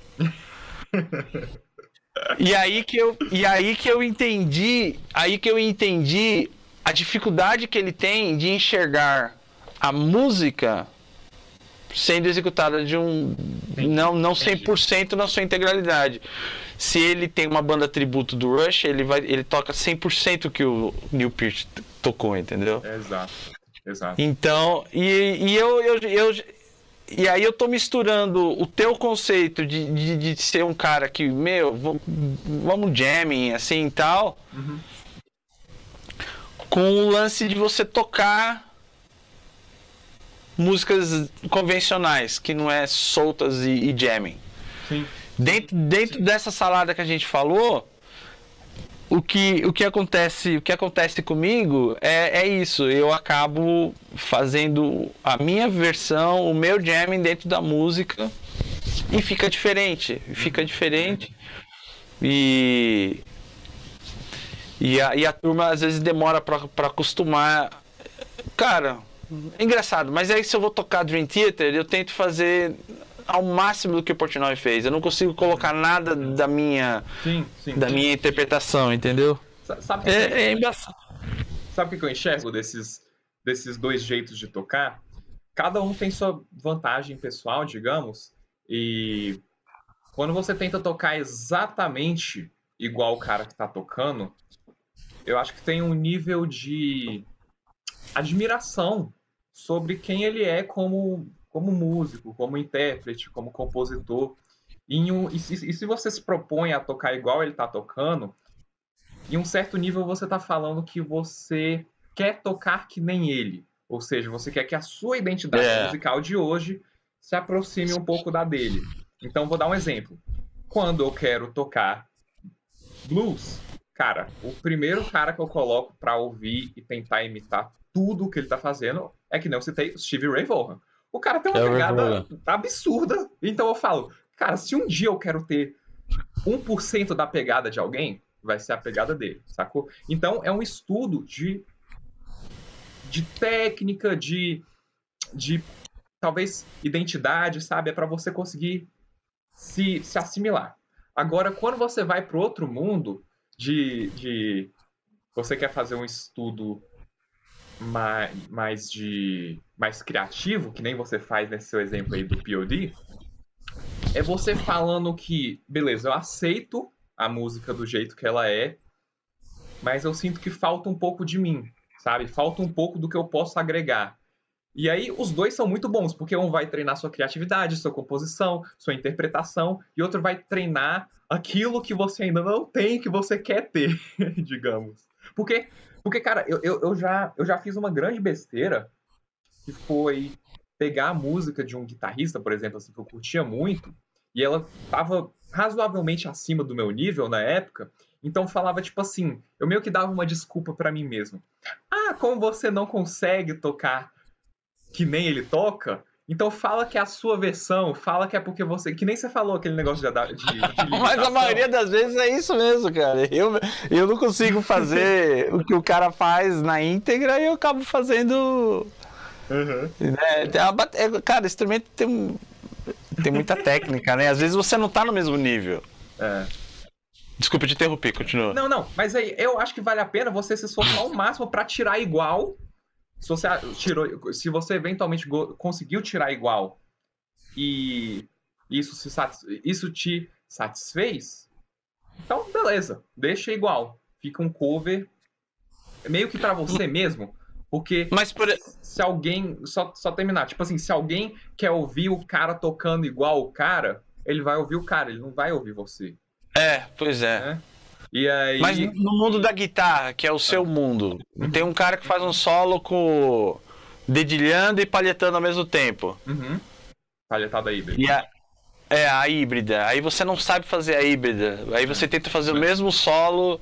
e aí que eu, e aí que eu entendi, aí que eu entendi a dificuldade que ele tem de enxergar a música sendo executada de um não não 100% na sua integralidade. Se ele tem uma banda tributo do Rush, ele vai ele toca 100% que o Neil Peart tocou, entendeu? Exato. Exato. Então, e, e eu, eu, eu e aí eu tô misturando o teu conceito de, de, de ser um cara que, meu, vamos jamming assim e tal. Uhum com o lance de você tocar músicas convencionais, que não é soltas e, e jamming. Sim. Dentro, dentro Sim. dessa salada que a gente falou, o que, o que acontece o que acontece comigo é, é isso eu acabo fazendo a minha versão o meu jamming dentro da música e fica diferente fica diferente e e a, e a turma às vezes demora para acostumar cara, é engraçado, mas aí se eu vou tocar Dream Theater, eu tento fazer ao máximo do que o Portnoy fez. Eu não consigo colocar nada da minha, sim, sim, da sim. minha interpretação, entendeu? Sabe é, é embaçado. Sabe o que eu enxergo desses, desses dois jeitos de tocar? Cada um tem sua vantagem pessoal, digamos, e quando você tenta tocar exatamente igual o cara que tá tocando, eu acho que tem um nível de admiração sobre quem ele é como, como músico, como intérprete, como compositor. E, um, e, se, e se você se propõe a tocar igual ele está tocando, em um certo nível você está falando que você quer tocar que nem ele. Ou seja, você quer que a sua identidade é. musical de hoje se aproxime um pouco da dele. Então, vou dar um exemplo. Quando eu quero tocar blues, cara, o primeiro cara que eu coloco para ouvir e tentar imitar tudo que ele tá fazendo é que nem eu citei Steve Ray Vaughan. O cara tem uma é pegada absurda. Então eu falo, cara, se um dia eu quero ter 1% da pegada de alguém, vai ser a pegada dele, sacou? Então é um estudo de, de técnica, de, de talvez identidade, sabe? É para você conseguir se, se assimilar. Agora, quando você vai para outro mundo de, de você quer fazer um estudo mais, mais de mais criativo, que nem você faz nesse seu exemplo aí do POD, é você falando que, beleza, eu aceito a música do jeito que ela é, mas eu sinto que falta um pouco de mim, sabe? Falta um pouco do que eu posso agregar. E aí os dois são muito bons, porque um vai treinar sua criatividade, sua composição, sua interpretação, e outro vai treinar aquilo que você ainda não tem, que você quer ter, digamos. Porque porque, cara, eu, eu, eu, já, eu já fiz uma grande besteira, que foi pegar a música de um guitarrista, por exemplo, assim, que eu curtia muito, e ela tava razoavelmente acima do meu nível na época, então falava tipo assim, eu meio que dava uma desculpa para mim mesmo. Ah, como você não consegue tocar que nem ele toca, então fala que é a sua versão, fala que é porque você. Que nem você falou aquele negócio de. de, de Mas a maioria das vezes é isso mesmo, cara. Eu, eu não consigo fazer o que o cara faz na íntegra e eu acabo fazendo. Uhum. É, é, cara, instrumento tem, tem muita técnica, né? Às vezes você não tá no mesmo nível. É. Desculpa te interromper, continua. Não, não, mas aí eu acho que vale a pena você se esforçar ao máximo para tirar igual se você tirou, se você eventualmente conseguiu tirar igual e isso, se isso te satisfez, então beleza, deixa igual. Fica um cover meio que para você mesmo. Porque Mas por... se alguém. Só, só terminar, tipo assim, se alguém quer ouvir o cara tocando igual o cara, ele vai ouvir o cara, ele não vai ouvir você. É, pois é. Né? E aí... Mas no mundo da guitarra, que é o seu mundo, tem um cara que faz um solo com dedilhando e palhetando ao mesmo tempo. Uhum. Palhetada híbrida. E a... É, a híbrida. Aí você não sabe fazer a híbrida. Aí você tenta fazer o mesmo solo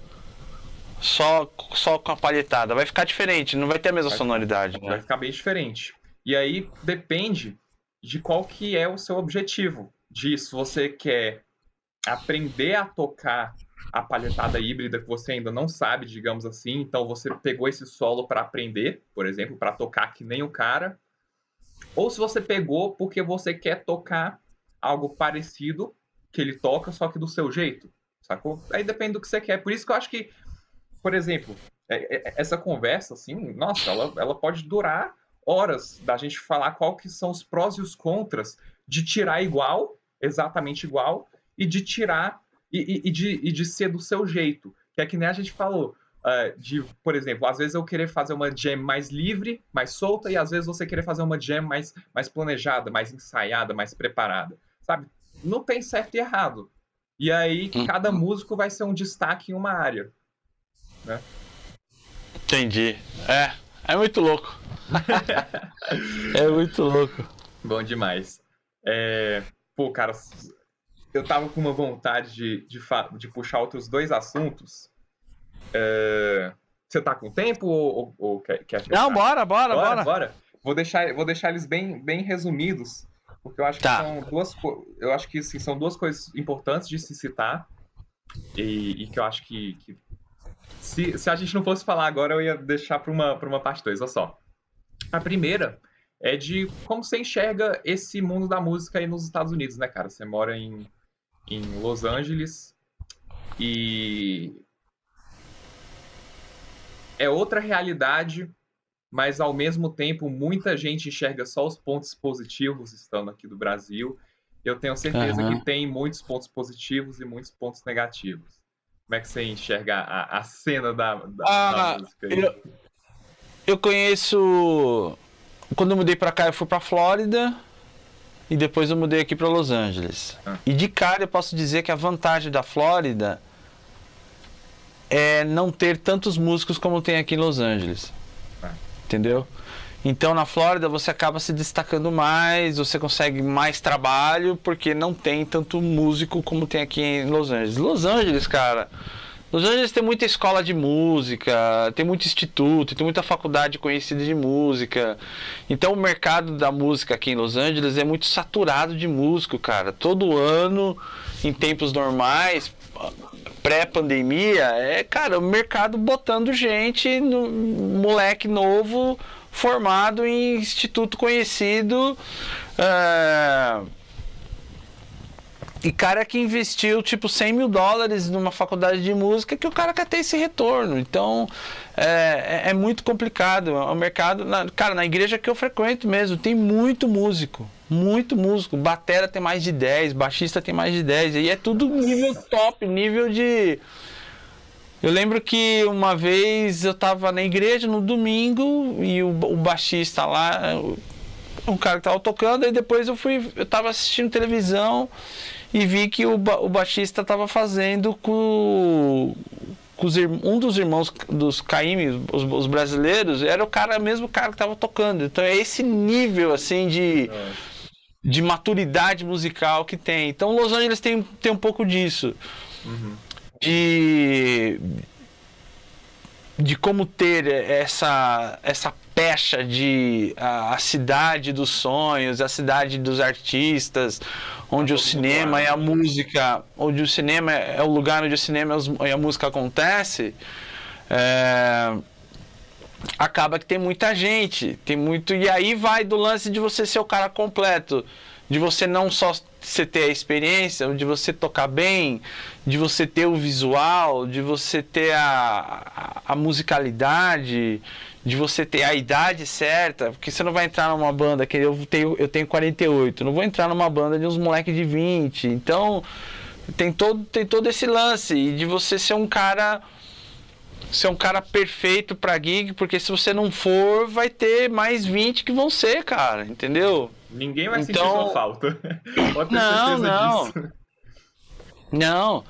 só, só com a palhetada. Vai ficar diferente, não vai ter a mesma vai, sonoridade. Né? Vai ficar bem diferente. E aí depende de qual que é o seu objetivo. Disso, você quer aprender a tocar a palhetada híbrida que você ainda não sabe, digamos assim. Então você pegou esse solo para aprender, por exemplo, para tocar que nem o cara. Ou se você pegou porque você quer tocar algo parecido que ele toca, só que do seu jeito, sacou? Aí depende do que você quer. Por isso que eu acho que, por exemplo, é, é, essa conversa, assim, nossa, ela, ela pode durar horas da gente falar qual que são os prós e os contras de tirar igual, exatamente igual, e de tirar e, e, de, e de ser do seu jeito. Que é que nem a gente falou. Uh, de, por exemplo, às vezes eu querer fazer uma jam mais livre, mais solta, e às vezes você querer fazer uma jam mais, mais planejada, mais ensaiada, mais preparada. Sabe? Não tem certo e errado. E aí, hum. cada músico vai ser um destaque em uma área. Né? Entendi. É, é muito louco. é muito louco. Bom demais. É... Pô, cara, eu tava com uma vontade de, de, de puxar outros dois assuntos. É... Você tá com tempo ou, ou quer, quer Não, bora, bora, bora, bora. bora. Vou deixar, vou deixar eles bem, bem resumidos, porque eu acho tá. que são duas, eu acho que assim, são duas coisas importantes de se citar e, e que eu acho que, que, se, se a gente não fosse falar agora, eu ia deixar para uma, uma parte 2, olha só. A primeira é de como você enxerga esse mundo da música aí nos Estados Unidos, né, cara? Você mora em, em Los Angeles e é outra realidade, mas ao mesmo tempo muita gente enxerga só os pontos positivos estando aqui do Brasil. Eu tenho certeza uhum. que tem muitos pontos positivos e muitos pontos negativos. Como é que você enxerga a, a cena da, da, ah, da música? Aí? Eu, eu conheço quando eu mudei para cá, eu fui para Flórida e depois eu mudei aqui para Los Angeles. Ah. E de cara eu posso dizer que a vantagem da Flórida é não ter tantos músicos como tem aqui em Los Angeles. Ah. Entendeu? Então na Flórida você acaba se destacando mais, você consegue mais trabalho porque não tem tanto músico como tem aqui em Los Angeles. Los Angeles, cara, Los Angeles tem muita escola de música, tem muito instituto, tem muita faculdade conhecida de música. Então o mercado da música aqui em Los Angeles é muito saturado de músico, cara. Todo ano, em tempos normais, pré-pandemia, é, cara, o mercado botando gente, no, moleque novo, formado em instituto conhecido. Uh, e cara que investiu tipo 100 mil dólares numa faculdade de música que o cara quer ter esse retorno. Então é, é, é muito complicado. O mercado, na, cara, na igreja que eu frequento mesmo, tem muito músico. Muito músico. Batera tem mais de 10, baixista tem mais de 10. E é tudo nível top, nível de. Eu lembro que uma vez eu tava na igreja no domingo e o, o baixista lá, um cara que tava tocando, e depois eu fui, eu tava assistindo televisão e vi que o, o baixista estava fazendo com, com um dos irmãos dos Caíme, os, os, brasileiros, era o cara, mesmo cara que estava tocando. Então é esse nível assim de, de maturidade musical que tem. Então Los Angeles tem, tem um pouco disso. Uhum. De de como ter essa essa pecha de a, a, cidade dos sonhos, a cidade dos artistas, onde o cinema e a música, onde o cinema é o lugar onde o cinema e a música acontece, é, acaba que tem muita gente, tem muito e aí vai do lance de você ser o cara completo, de você não só você ter a experiência, de você tocar bem, de você ter o visual, de você ter a, a, a musicalidade, de você ter a idade certa, porque você não vai entrar numa banda que eu tenho, eu tenho 48, não vou entrar numa banda de uns moleques de 20. Então, tem todo, tem todo esse lance e de você ser um cara ser um cara perfeito pra gig, porque se você não for, vai ter mais 20 que vão ser, cara, entendeu? Ninguém vai então... sentir sua falta. Pode ter não, não. Disso. Não.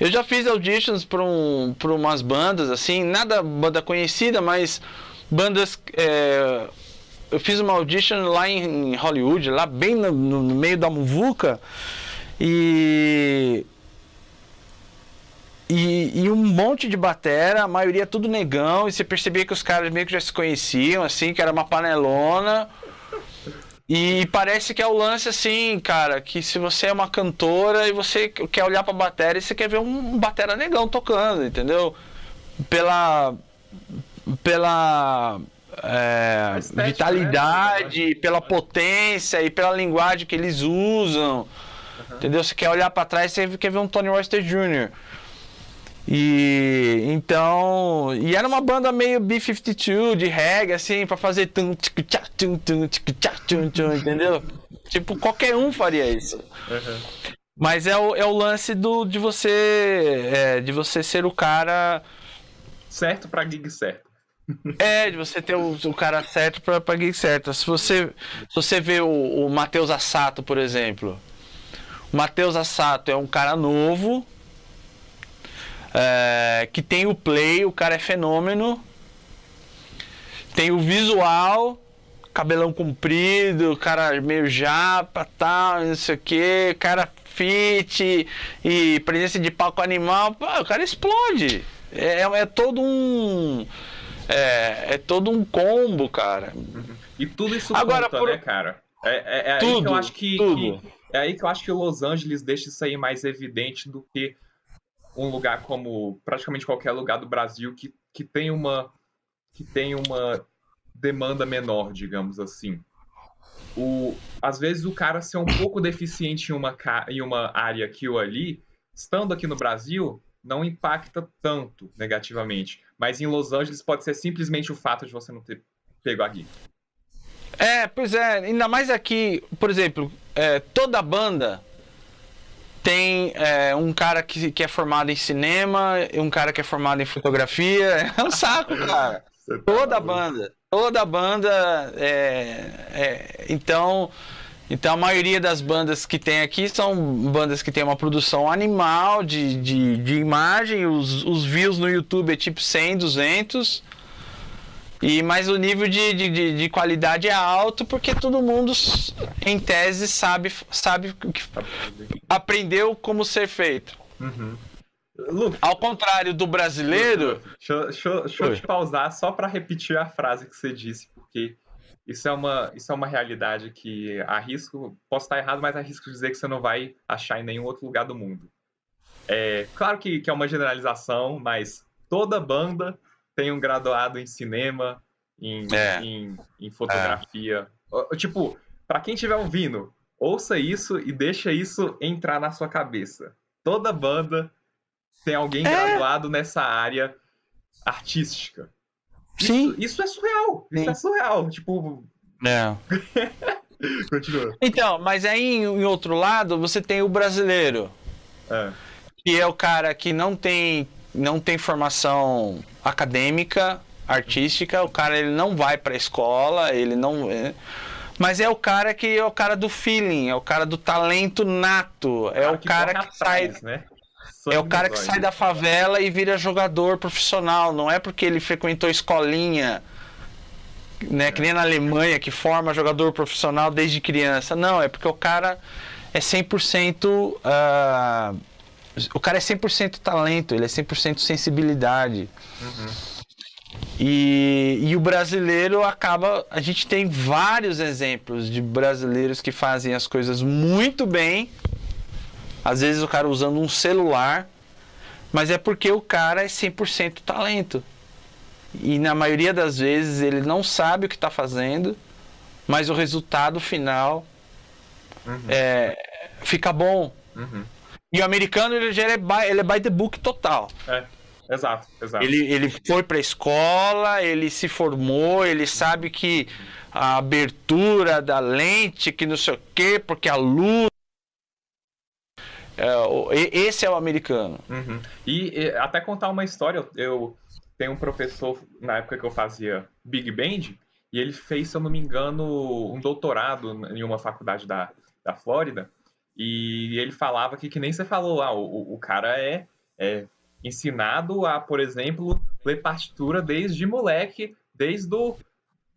Eu já fiz auditions para um, pra umas bandas, assim, nada banda conhecida, mas bandas. É, eu fiz uma audition lá em Hollywood, lá bem no, no meio da muvuca. E, e, e, um monte de batera, a maioria tudo negão, e você percebia que os caras meio que já se conheciam, assim, que era uma panelona. E parece que é o lance assim, cara, que se você é uma cantora e você quer olhar pra bateria, você quer ver um batera negão tocando, entendeu? Pela pela é, Estética, vitalidade, né? pela potência e pela linguagem que eles usam. Uhum. Entendeu? Você quer olhar para trás, você quer ver um Tony Royster Jr. E então, e era uma banda meio B52 de reggae assim para fazer tum tum tum tum tum tum, entendeu? Tipo, qualquer um faria isso. Uhum. Mas é o, é o lance do de você é, de você ser o cara certo para gig certo. É, de você ter o, o cara certo pra, pra gig certa. Se você, se você vê o, o Matheus Assato, por exemplo. O Matheus Assato é um cara novo, é, que tem o play, o cara é fenômeno. Tem o visual, cabelão comprido, cara meio japa, tal, não sei o que, cara fit e presença de palco animal, pô, o cara explode. É, é todo um é, é todo um combo, cara. E tudo isso Agora, conta, por... né, cara? É, é, é tudo, aí que eu acho que, que, É aí que eu acho que Los Angeles deixa isso aí mais evidente do que um lugar como praticamente qualquer lugar do Brasil que, que tem uma. que tem uma demanda menor, digamos assim. O, às vezes o cara ser um pouco deficiente em uma, em uma área aqui ou ali, estando aqui no Brasil, não impacta tanto negativamente. Mas em Los Angeles pode ser simplesmente o fato de você não ter pego a guia. É, pois é, ainda mais aqui, por exemplo, é, toda banda tem é, um cara que, que é formado em cinema, um cara que é formado em fotografia. É um saco, cara. Tá toda banda. Toda banda. É, é, então. Então a maioria das bandas que tem aqui são bandas que tem uma produção animal de, de, de imagem, os, os views no YouTube é tipo 100, 200. E, mas o nível de, de, de, qualidade é alto porque todo mundo, em tese, sabe, sabe que aprendeu como ser feito. Uhum. Ao contrário do brasileiro. deixa, deixa, deixa eu te pausar só para repetir a frase que você disse, porque isso é uma, isso é uma realidade que arrisco, posso estar errado, mas arrisco dizer que você não vai achar em nenhum outro lugar do mundo. É, claro que, que é uma generalização, mas toda banda tem um graduado em cinema, em, é. em, em, fotografia. É. Tipo, para quem estiver ouvindo, ouça isso e deixa isso entrar na sua cabeça. Toda banda tem alguém é. graduado nessa área artística. Sim. Isso, isso é surreal. Sim. Isso é surreal. Tipo. É. Continua. Então, mas aí em outro lado, você tem o brasileiro. É. Que é o cara que não tem não tem formação acadêmica, artística, o cara ele não vai para a escola, ele não é, mas é o cara que é o cara do feeling, é o cara do talento nato, é o cara que, sai, né? é o cara que sai da favela e vira jogador profissional, não é porque ele frequentou escolinha, né, que nem na Alemanha que forma jogador profissional desde criança. Não, é porque o cara é 100% uh, o cara é 100% talento, ele é 100% sensibilidade. Uhum. E, e o brasileiro acaba. A gente tem vários exemplos de brasileiros que fazem as coisas muito bem. Às vezes o cara usando um celular, mas é porque o cara é 100% talento. E na maioria das vezes ele não sabe o que está fazendo, mas o resultado final uhum. é, fica bom. Uhum. E o americano, ele já é by, ele é by the book total. É, exato, exato. Ele, ele foi pra escola, ele se formou, ele sabe que a abertura da lente, que não sei o quê, porque a luz. É, esse é o americano. Uhum. E, e, até contar uma história, eu tenho um professor na época que eu fazia Big Band, e ele fez, se eu não me engano, um doutorado em uma faculdade da, da Flórida. E ele falava que, que nem você falou, ah, o, o cara é, é ensinado a, por exemplo, ler partitura desde moleque, desde o,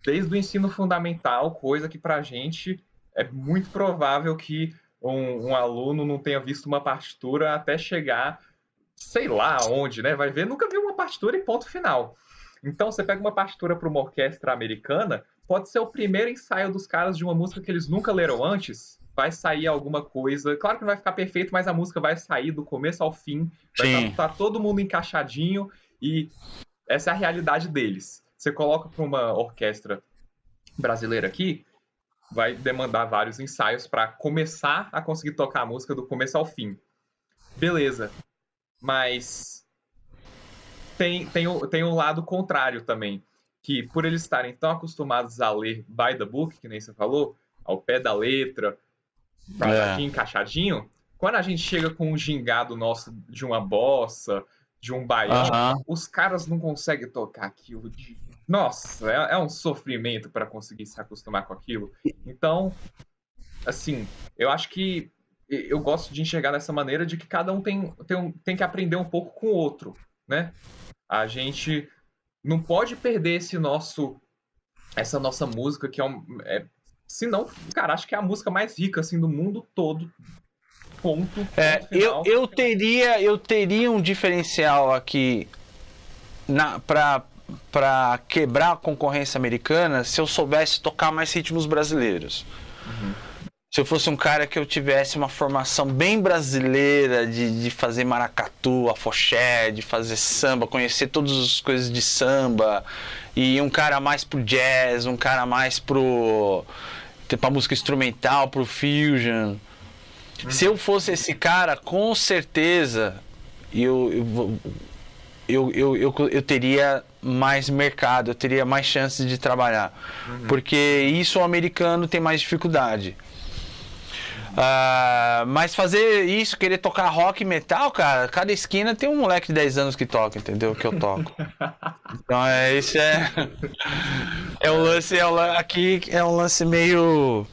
desde o ensino fundamental, coisa que pra gente é muito provável que um, um, aluno não tenha visto uma partitura até chegar, sei lá onde, né? Vai ver, nunca viu uma partitura e ponto final. Então, você pega uma partitura para uma orquestra americana, pode ser o primeiro ensaio dos caras de uma música que eles nunca leram antes, vai sair alguma coisa. Claro que não vai ficar perfeito, mas a música vai sair do começo ao fim. Vai estar tá, tá todo mundo encaixadinho e essa é a realidade deles. Você coloca para uma orquestra brasileira aqui, vai demandar vários ensaios para começar a conseguir tocar a música do começo ao fim. Beleza. Mas tem, tem, o, tem um lado contrário também. Que por eles estarem tão acostumados a ler by the book, que nem você falou, ao pé da letra, é. aqui encaixadinho, quando a gente chega com um gingado nosso de uma bossa, de um baião, os caras não conseguem tocar aquilo de... Nossa, é, é um sofrimento para conseguir se acostumar com aquilo. Então, assim, eu acho que eu gosto de enxergar dessa maneira de que cada um tem, tem, um, tem que aprender um pouco com o outro, né? A gente não pode perder esse nosso essa nossa música que é, um, é se não, cara, acho que é a música mais rica assim do mundo todo. Ponto. ponto é, eu, eu teria eu teria um diferencial aqui na para para quebrar a concorrência americana se eu soubesse tocar mais ritmos brasileiros. Uhum. se eu fosse um cara que eu tivesse uma formação bem brasileira de, de fazer maracatu, afoxé, de fazer samba, conhecer todas as coisas de samba, e um cara mais pro jazz, um cara mais pro pra música instrumental, pro fusion. Se eu fosse esse cara, com certeza eu, eu, eu, eu, eu, teria mais mercado, eu teria mais chances de trabalhar. Uhum. Porque isso o americano tem mais dificuldade. Uh, mas fazer isso, querer tocar rock e metal, cara, cada esquina tem um moleque de 10 anos que toca, entendeu? Que eu toco. Então é isso é. É o lance, é o, aqui é um lance meio.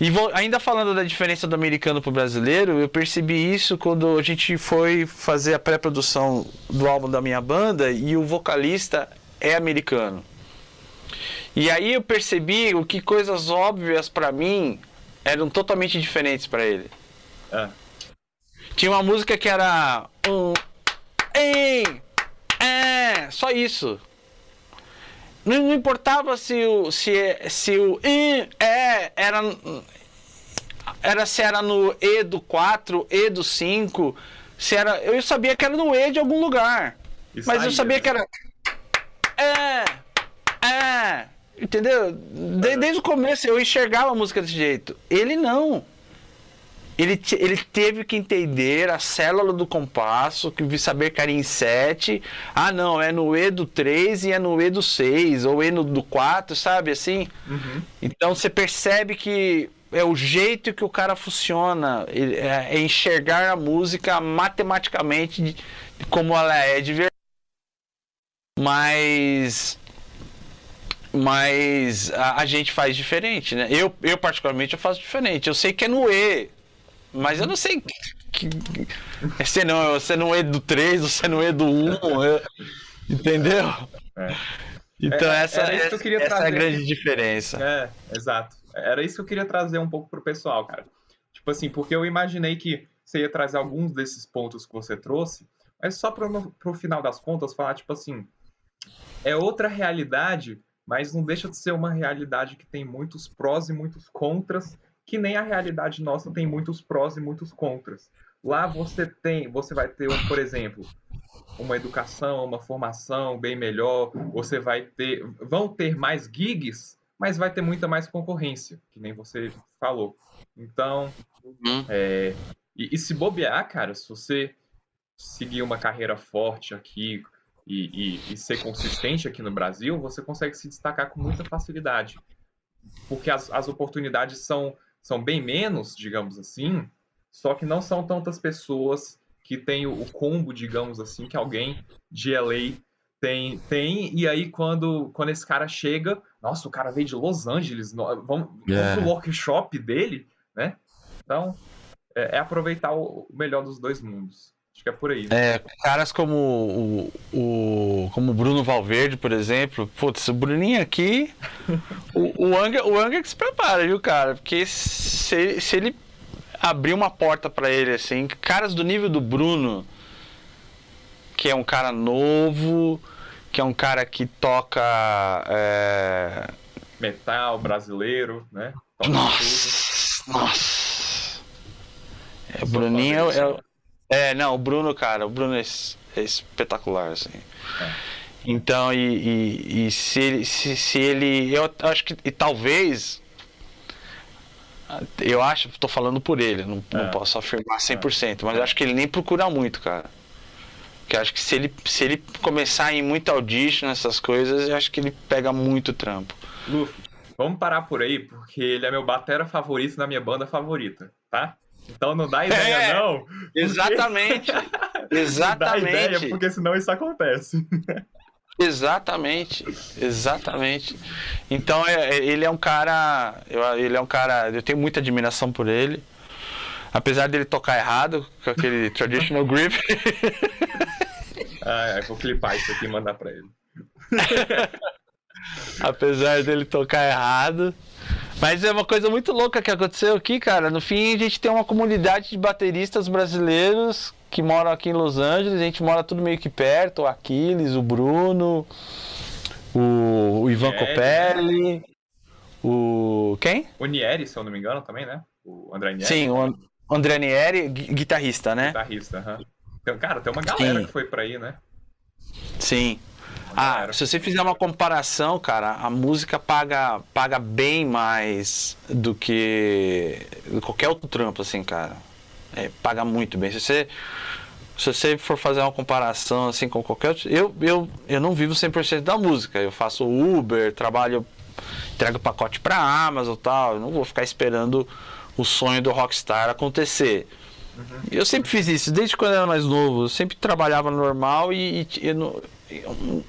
E vou, ainda falando da diferença do americano pro brasileiro, eu percebi isso quando a gente foi fazer a pré-produção do álbum da minha banda e o vocalista é americano. E aí eu percebi o que coisas óbvias para mim eram totalmente diferentes para ele. É. Tinha uma música que era um ei, é, só isso. Não, não, importava se o se se o é era era se era no E do 4, E do 5, se era eu sabia que era no E de algum lugar. Isso mas aí, eu sabia né? que era é é Entendeu? De, desde o começo eu enxergava a música desse jeito. Ele não. Ele, ele teve que entender a célula do compasso, que saber que era em 7. Ah, não, é no E do 3 e é no E do 6, ou E no do 4, sabe assim? Uhum. Então você percebe que é o jeito que o cara funciona, é, é enxergar a música matematicamente de, de como ela é de verdade. Mas mas a, a, gente faz diferente, né? Eu, eu, particularmente, eu faço diferente. Eu sei que é no E, mas eu não sei que, que se não, se é no E do 3 ou se é E do 1. Eu, entendeu? É. Então, é, essa, essa, essa é a grande diferença. É, exato. Era isso que eu queria trazer um pouco pro pessoal, cara. Tipo assim, porque eu imaginei que você ia trazer alguns desses pontos que você trouxe, mas só pro, pro final das contas falar, tipo assim, é outra realidade mas não deixa de ser uma realidade que tem muitos prós e muitos contras, que nem a realidade nossa tem muitos prós e muitos contras. Lá você tem, você vai ter, por exemplo, uma educação, uma formação bem melhor, você vai ter, vão ter mais gigs, mas vai ter muita mais concorrência, que nem você falou. Então, uhum. é, e, e se bobear, cara, se você seguir uma carreira forte aqui, e, e, e, ser consistente aqui no Brasil, você consegue se destacar com muita facilidade. Porque as, as oportunidades são, são bem menos, digamos assim, só que não são tantas pessoas que têm o, o combo, digamos assim, que alguém de LA tem, tem, e aí quando, quando esse cara chega, nossa, o cara veio de Los Angeles, vamos, vamos yeah. pro workshop dele, né? Então, é, é aproveitar o melhor dos dois mundos. Acho que é por aí. Né? É, caras como o, o como Bruno Valverde, por exemplo. Putz, o Bruninho aqui. o, o, Anga, o Anga que se prepara, viu, cara? Porque se, se ele abrir uma porta para ele, assim, caras do nível do Bruno, que é um cara novo, que é um cara que toca. É... Metal brasileiro, né? Toca nossa! Tudo. Nossa! É, Bruninho é, é é, não, o Bruno, cara, o Bruno é, é espetacular, assim. É. Então, e, e, e, se, ele, se, se ele. Eu acho que. E talvez. Eu acho, tô falando por ele, não, é. não posso afirmar 100%, mas eu acho que ele nem procura muito, cara. Porque acho que se ele, se ele começar a ir muito audition nessas coisas, eu acho que ele pega muito trampo. Luffy, vamos parar por aí, porque ele é meu batera favorito na minha banda favorita, tá? Então não dá ideia, é, não. Porque... Exatamente. Exatamente. não dá ideia, porque senão isso acontece. Exatamente, exatamente. Então é, é, ele é um cara, eu, ele é um cara, eu tenho muita admiração por ele, apesar dele tocar errado com aquele traditional grip. ah, é, vou clipar isso aqui e mandar para ele. apesar dele tocar errado, mas é uma coisa muito louca que aconteceu aqui, cara. No fim, a gente tem uma comunidade de bateristas brasileiros que moram aqui em Los Angeles. A gente mora tudo meio que perto. O Aquiles, o Bruno, o, o Ivan Nieri, Copelli, o. Quem? O Nieri, se eu não me engano, também, né? O... André Nieri? Sim, o André Nieri, guitarrista, né? Guitarrista, aham. Uhum. Cara, tem uma galera Sim. que foi pra aí, né? Sim. Ah, se você fizer uma comparação, cara, a música paga, paga bem mais do que qualquer outro trampo, assim, cara. É, paga muito bem. Se você, se você for fazer uma comparação, assim, com qualquer outro... Eu, eu, eu não vivo 100% da música. Eu faço Uber, trabalho, entrego pacote pra Amazon e tal. Eu não vou ficar esperando o sonho do rockstar acontecer. Uhum. Eu sempre fiz isso, desde quando eu era mais novo. Eu sempre trabalhava normal e, e eu,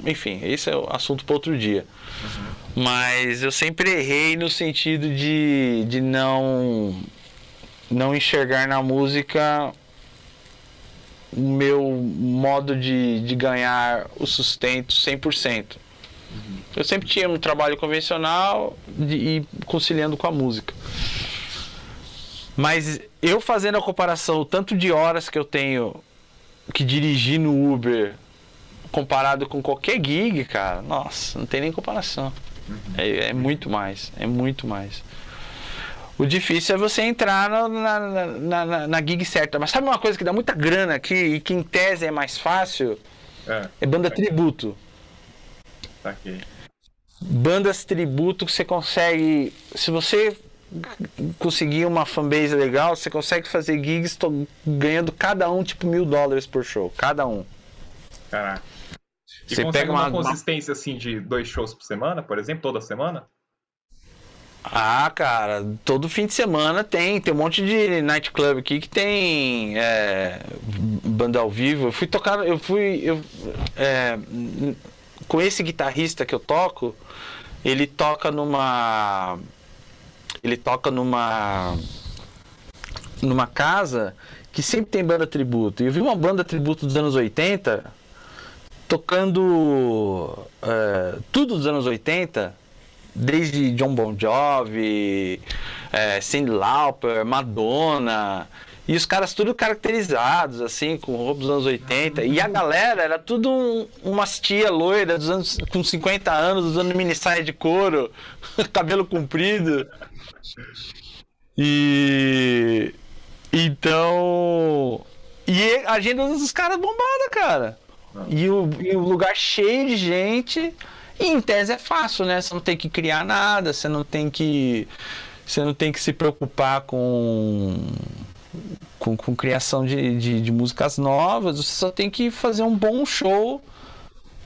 enfim, esse é o assunto para outro dia. Uhum. Mas eu sempre errei no sentido de, de não, não enxergar na música o meu modo de, de ganhar o sustento 100%. Uhum. Eu sempre tinha um trabalho convencional de, e conciliando com a música. Mas eu fazendo a comparação, o tanto de horas que eu tenho que dirigir no Uber comparado com qualquer gig, cara, nossa, não tem nem comparação. Uhum. É, é, muito mais, é muito mais. O difícil é você entrar na, na, na, na, gig certa. Mas sabe uma coisa que dá muita grana aqui e que em tese é mais fácil? É, é banda tá tributo. Tá aqui. Bandas tributo que você consegue. Se você conseguir uma fanbase legal, você consegue fazer gigs ganhando cada um tipo mil dólares por show. Cada um. Caraca. E você pega uma, uma consistência assim de dois shows por semana, por exemplo, toda semana? Ah, cara, todo fim de semana tem. Tem um monte de nightclub aqui que tem é, banda ao vivo. Eu fui tocar, eu fui. Eu, é, com esse guitarrista que eu toco, ele toca numa. Ele toca numa. numa casa que sempre tem banda tributo. E eu vi uma banda tributo dos anos 80 tocando é, tudo dos anos 80, desde John Bon Jovi, é, Lauper, Madonna, e os caras tudo caracterizados, assim, com roupas dos anos 80. E a galera era tudo um, umas tia loira dos anos, com 50 anos, usando mini saia de couro, cabelo comprido. E. Então. E a agenda dos caras bombada, cara. E o, e o lugar cheio de gente. E em tese é fácil, né? Você não tem que criar nada, você não tem que. Você não tem que se preocupar com. Com, com criação de, de, de músicas novas, você só tem que fazer um bom show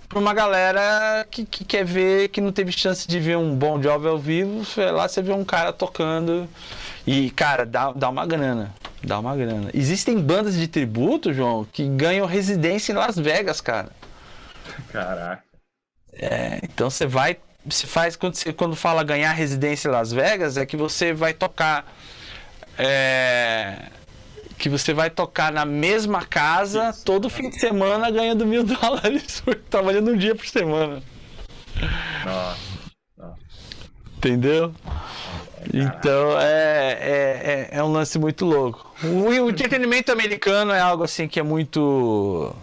para uma galera que, que, quer ver, que não teve chance de ver um bom job ao vivo, lá você vê um cara tocando e, cara, dá, dá uma grana. Dá uma grana. Existem bandas de tributo, João, que ganham residência em Las Vegas, cara. Caraca. É, então você vai. Você faz. Quando, você, quando fala ganhar residência em Las Vegas, é que você vai tocar. É, que você vai tocar na mesma casa Isso. todo fim de semana ganhando mil dólares trabalhando um dia por semana. Nossa. Nossa. Entendeu? Então é, é, é, é, um lance muito louco. O, o, entretenimento americano é algo assim que é muito.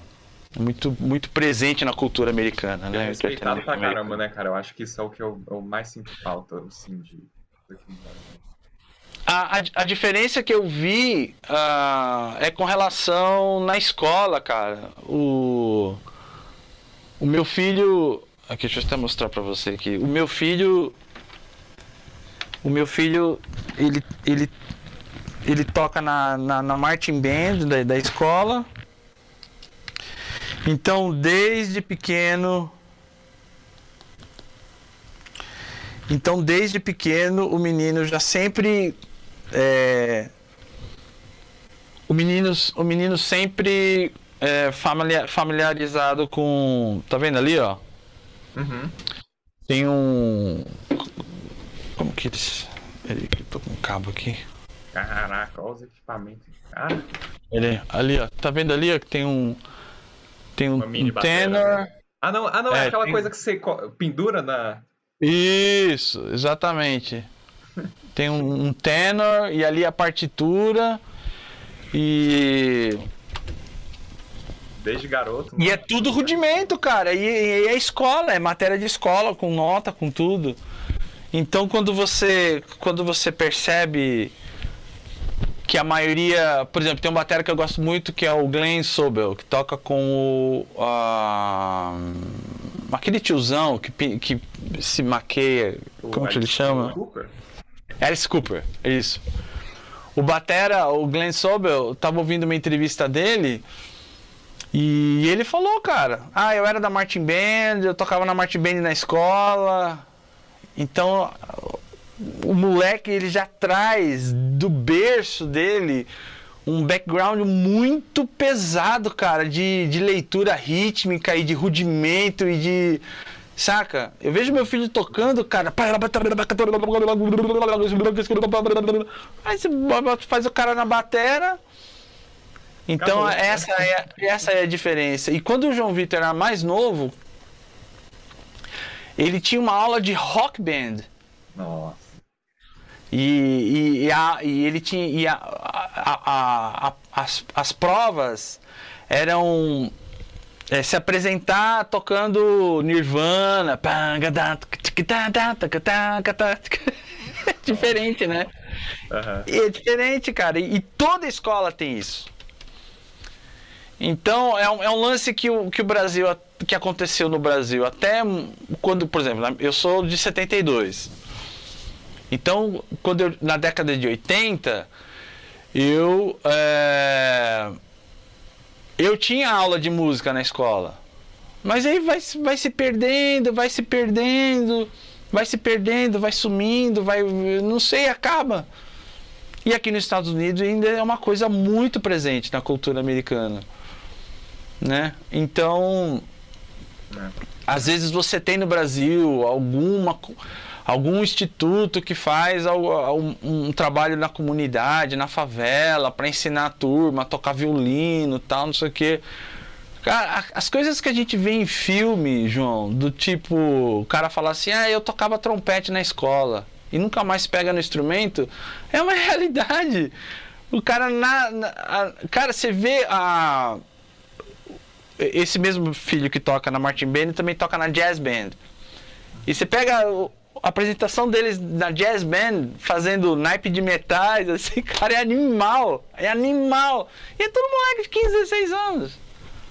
Muito, muito presente na cultura americana, né? É respeitado pra caramba, né, cara? Eu acho que isso é o que eu, eu mais sinto falta, assim, de. A, a, a, diferença que eu vi uh, é com relação na escola, cara. O, o meu filho. Aqui, deixa eu até mostrar pra você aqui. O meu filho, o meu filho, ele, ele, ele toca na, na, na Martin Band da, da escola. Então, desde pequeno. Então, desde pequeno, o menino já sempre. É, o, menino, o menino sempre é, familiarizado com. Tá vendo ali, ó? Uhum. Tem um. Como que eles. Ele, tô com um cabo aqui. Caraca, olha os equipamentos. Cara. Ele, ali, ó. Tá vendo ali, ó, que tem um. Tem um, um tenor. Né? Ah, não, ah, não é, é aquela tem... coisa que você pendura na. Isso, exatamente. Tem um, um tenor e ali a partitura. E. Desde garoto. E é tudo rudimento, cara. E, e é escola, é matéria de escola, com nota, com tudo. Então quando você quando você percebe que a maioria, por exemplo, tem um batera que eu gosto muito que é o Glenn Sobel, que toca com o aquele tiozão que, que se maqueia, o como que ele chama? Cooper. Alice Cooper, isso. O batera, o Glenn Sobel, tava ouvindo uma entrevista dele e ele falou, cara, ah, eu era da Martin Band, eu tocava na Martin Band na escola. Então, o moleque ele já traz do berço dele um background muito pesado, cara, de, de leitura rítmica e de rudimento e de. Saca? Eu vejo meu filho tocando, cara. Aí você faz o cara na batera. Então essa é, essa é a diferença. E quando o João Vitor era mais novo, ele tinha uma aula de rock band. Nossa. E, e, e, a, e ele tinha. E a, a, a, as, as provas eram é, se apresentar tocando Nirvana. diferente, né? Uhum. É diferente, cara. E, e, toda escola tem isso. Então é um, é um lance que o, que o Brasil que aconteceu no Brasil até quando, por exemplo, eu sou de 72. Então, quando eu, na década de 80, eu é, eu tinha aula de música na escola. Mas aí vai, vai se perdendo, vai se perdendo, vai se perdendo, vai sumindo, vai, não sei, acaba. E aqui nos Estados Unidos ainda é uma coisa muito presente na cultura americana, né? Então, é. às vezes você tem no Brasil alguma algum instituto que faz um, trabalho na comunidade, na favela, para ensinar a turma a tocar violino, tal, não sei o quê. Cara, as coisas que a gente vê em filme, João, do tipo, o cara fala assim: "Ah, eu tocava trompete na escola" e nunca mais pega no instrumento, é uma realidade. O cara na, na a, cara, você vê a esse mesmo filho que toca na Martin Band também toca na Jazz Band. E você pega a apresentação deles na Jazz Band, fazendo naipe de metais, assim, cara, é animal. É animal. E é todo moleque de 15, 16 anos.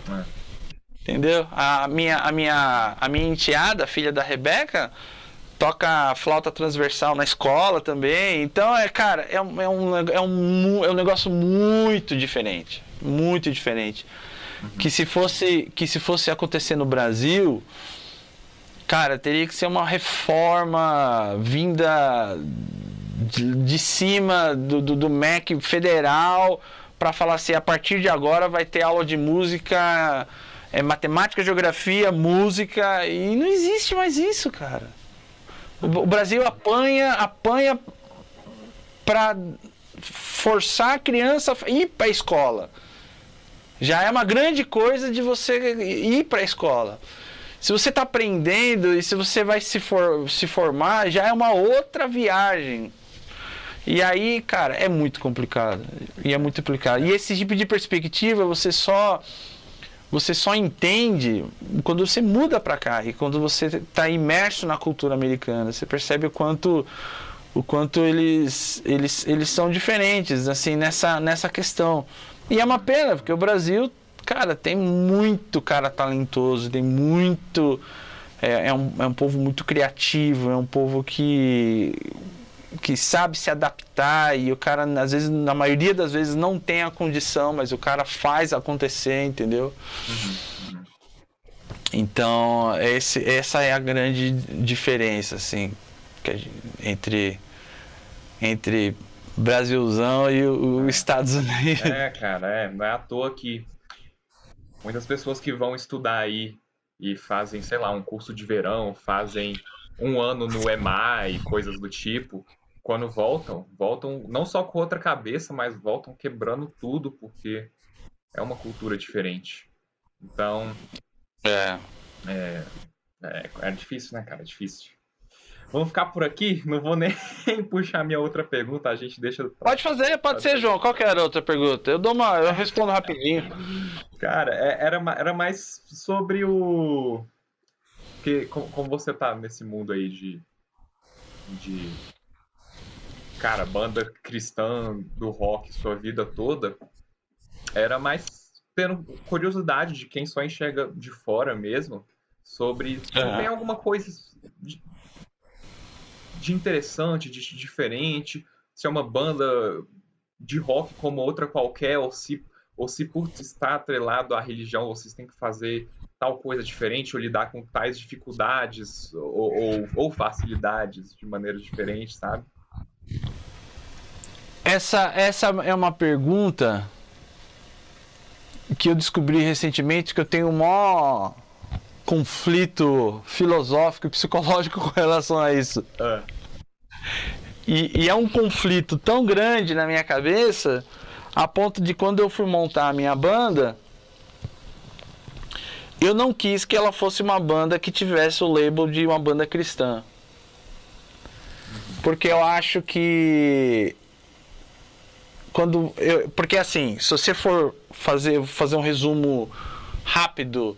É. Entendeu? A minha, a, minha, a minha enteada, filha da Rebeca, toca flauta transversal na escola também. Então, é, cara, é, um, é, um, é, um, é um negócio muito diferente. Muito diferente. Uhum. Que, se fosse, que se fosse acontecer no Brasil Cara, teria que ser uma reforma vinda de, de cima do, do, do MEC federal para falar assim: a partir de agora vai ter aula de música, é, matemática, geografia, música, e não existe mais isso, cara. O, o Brasil apanha, apanha para forçar a criança a ir para a escola. Já é uma grande coisa de você ir para a escola. Se você está aprendendo e se você vai se, for, se formar, já é uma outra viagem. E aí, cara, é muito complicado. E é muito complicado. E esse tipo de perspectiva você só você só entende quando você muda para cá e quando você está imerso na cultura americana. Você percebe o quanto o quanto eles eles eles são diferentes assim nessa nessa questão. E é uma pena, porque o Brasil cara, tem muito cara talentoso, tem muito. É, é, um, é um povo muito criativo, é um povo que que sabe se adaptar e o cara às vezes na maioria das vezes não tem a condição mas o cara faz acontecer entendeu então esse, essa é a grande diferença assim gente, entre entre Brasilzão e os Estados Unidos é cara é não é à toa que Muitas pessoas que vão estudar aí e fazem, sei lá, um curso de verão, fazem um ano no EMAI, coisas do tipo, quando voltam, voltam não só com outra cabeça, mas voltam quebrando tudo, porque é uma cultura diferente. Então. É. É, é, é difícil, né, cara? É difícil. Vamos ficar por aqui? Não vou nem puxar minha outra pergunta, a gente deixa. Pode fazer, pode ser, João. Qual que era a outra pergunta? Eu dou uma. Eu respondo rapidinho. Cara, é, era, era mais sobre o. Que, como você tá nesse mundo aí de. de cara, banda cristã do rock sua vida toda, era mais tendo curiosidade de quem só enxerga de fora mesmo sobre se uhum. tem alguma coisa de, de interessante, de diferente, se é uma banda de rock como outra qualquer, ou se, ou se por estar atrelado à religião vocês têm que fazer tal coisa diferente, ou lidar com tais dificuldades ou, ou, ou facilidades de maneira diferente, sabe? Essa, essa é uma pergunta que eu descobri recentemente que eu tenho um maior conflito filosófico e psicológico com relação a isso. É. E, e, é um conflito tão grande na minha cabeça, a ponto de quando eu fui montar a minha banda, eu não quis que ela fosse uma banda que tivesse o label de uma banda cristã. Porque eu acho que quando eu, porque assim, se você for fazer fazer um resumo rápido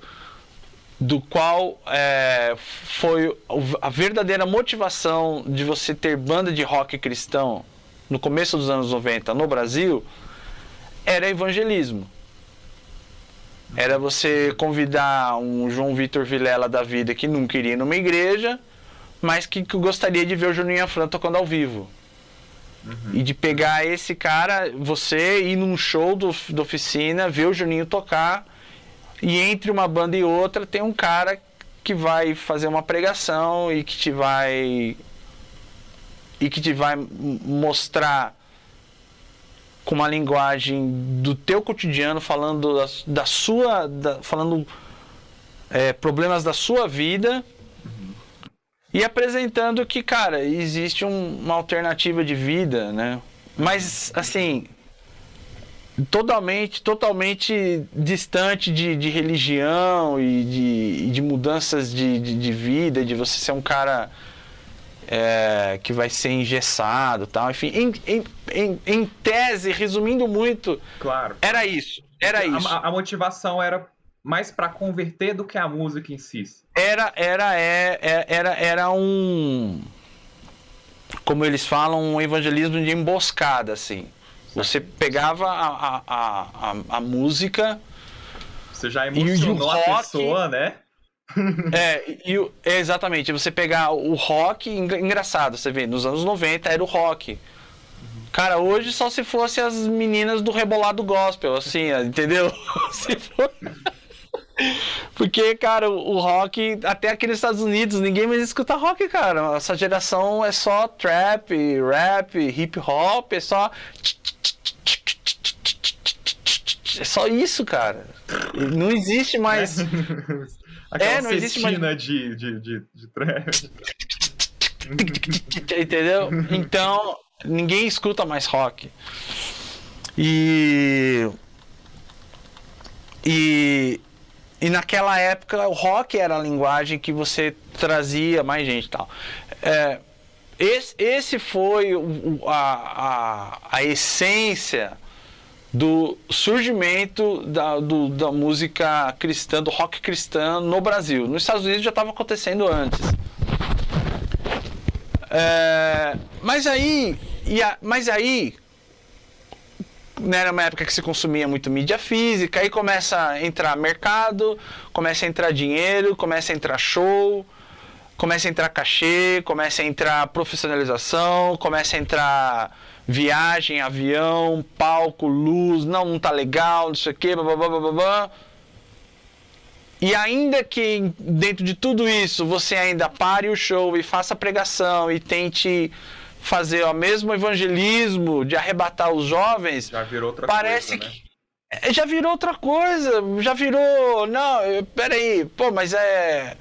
do qual é, foi a verdadeira motivação de você ter banda de rock cristão no começo dos anos 90 no Brasil era evangelismo. Era você convidar um João Vitor Vilela da vida que nunca iria numa igreja, mas que, que gostaria de ver o Juninho Afran tocando ao vivo. Uhum. E de pegar esse cara, você ir num show do, da oficina, ver o Juninho tocar, e entre uma banda e outra tem um cara que vai fazer uma pregação e que te vai e que te vai mostrar com uma linguagem do teu cotidiano falando da, da sua da, falando é, problemas da sua vida e apresentando que, cara, existe um, uma alternativa de vida, né? Mas, assim, totalmente, totalmente distante de, de religião e de, de mudanças de, de, de, vida, de você ser um cara é, que vai ser engessado tal. Enfim, em, em, em, em, tese, resumindo muito, claro. era isso. Era isso. A, a motivação era mais para converter do que a música em si. Era, era, é, é, era, era um, como eles falam, um evangelismo de emboscada, assim. Você pegava a, a, a, a música. Você já emocionou rock, a pessoa, né? é, e, exatamente. Você pegar o rock, engraçado, você vê, nos anos 90 era o rock. Cara, hoje só se fosse as meninas do rebolado gospel, assim, entendeu? se for... Porque, cara, o rock, até aqui nos Estados Unidos, ninguém mais escuta rock, cara. Essa geração é só trap, rap, hip hop, é só. É só isso, cara. Não existe mais. é, não existe mais. De, de, de, de trap. Entendeu? Então, ninguém escuta mais rock. E. E e naquela época o rock era a linguagem que você trazia mais gente e tal. É, esse, esse foi o, a, a, a essência do surgimento da, do, da música cristã, do rock cristã no Brasil. Nos Estados Unidos já estava acontecendo antes. É, mas aí, a, mas aí né, era uma época que se consumia muito mídia física, aí começa a entrar mercado, começa a entrar dinheiro, começa a entrar show, começa a entrar cachê, começa a entrar profissionalização, começa a entrar viagem, avião, palco, luz, não, não tá legal, não sei o que, blá, blá, blá, blá. E ainda que dentro de tudo isso você ainda pare o show e faça pregação e tente fazer o mesmo evangelismo de arrebatar os jovens, já virou outra parece coisa, né? que já virou outra coisa, já virou, não, peraí, pô, mas é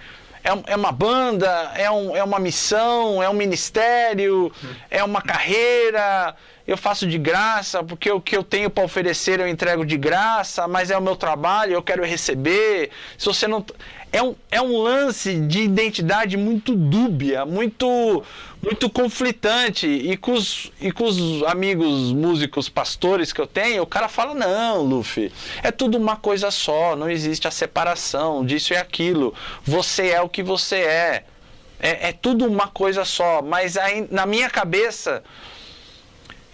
é, é uma banda, é, um, é uma missão, é um ministério, é uma carreira, eu faço de graça, porque o que eu tenho para oferecer eu entrego de graça, mas é o meu trabalho, eu quero receber. Se você não é um, é um lance de identidade muito dúbia, muito muito conflitante. E com, os, e com os amigos músicos pastores que eu tenho, o cara fala: não, Luffy, é tudo uma coisa só, não existe a separação disso e aquilo. Você é o que você é. É, é tudo uma coisa só. Mas aí, na minha cabeça,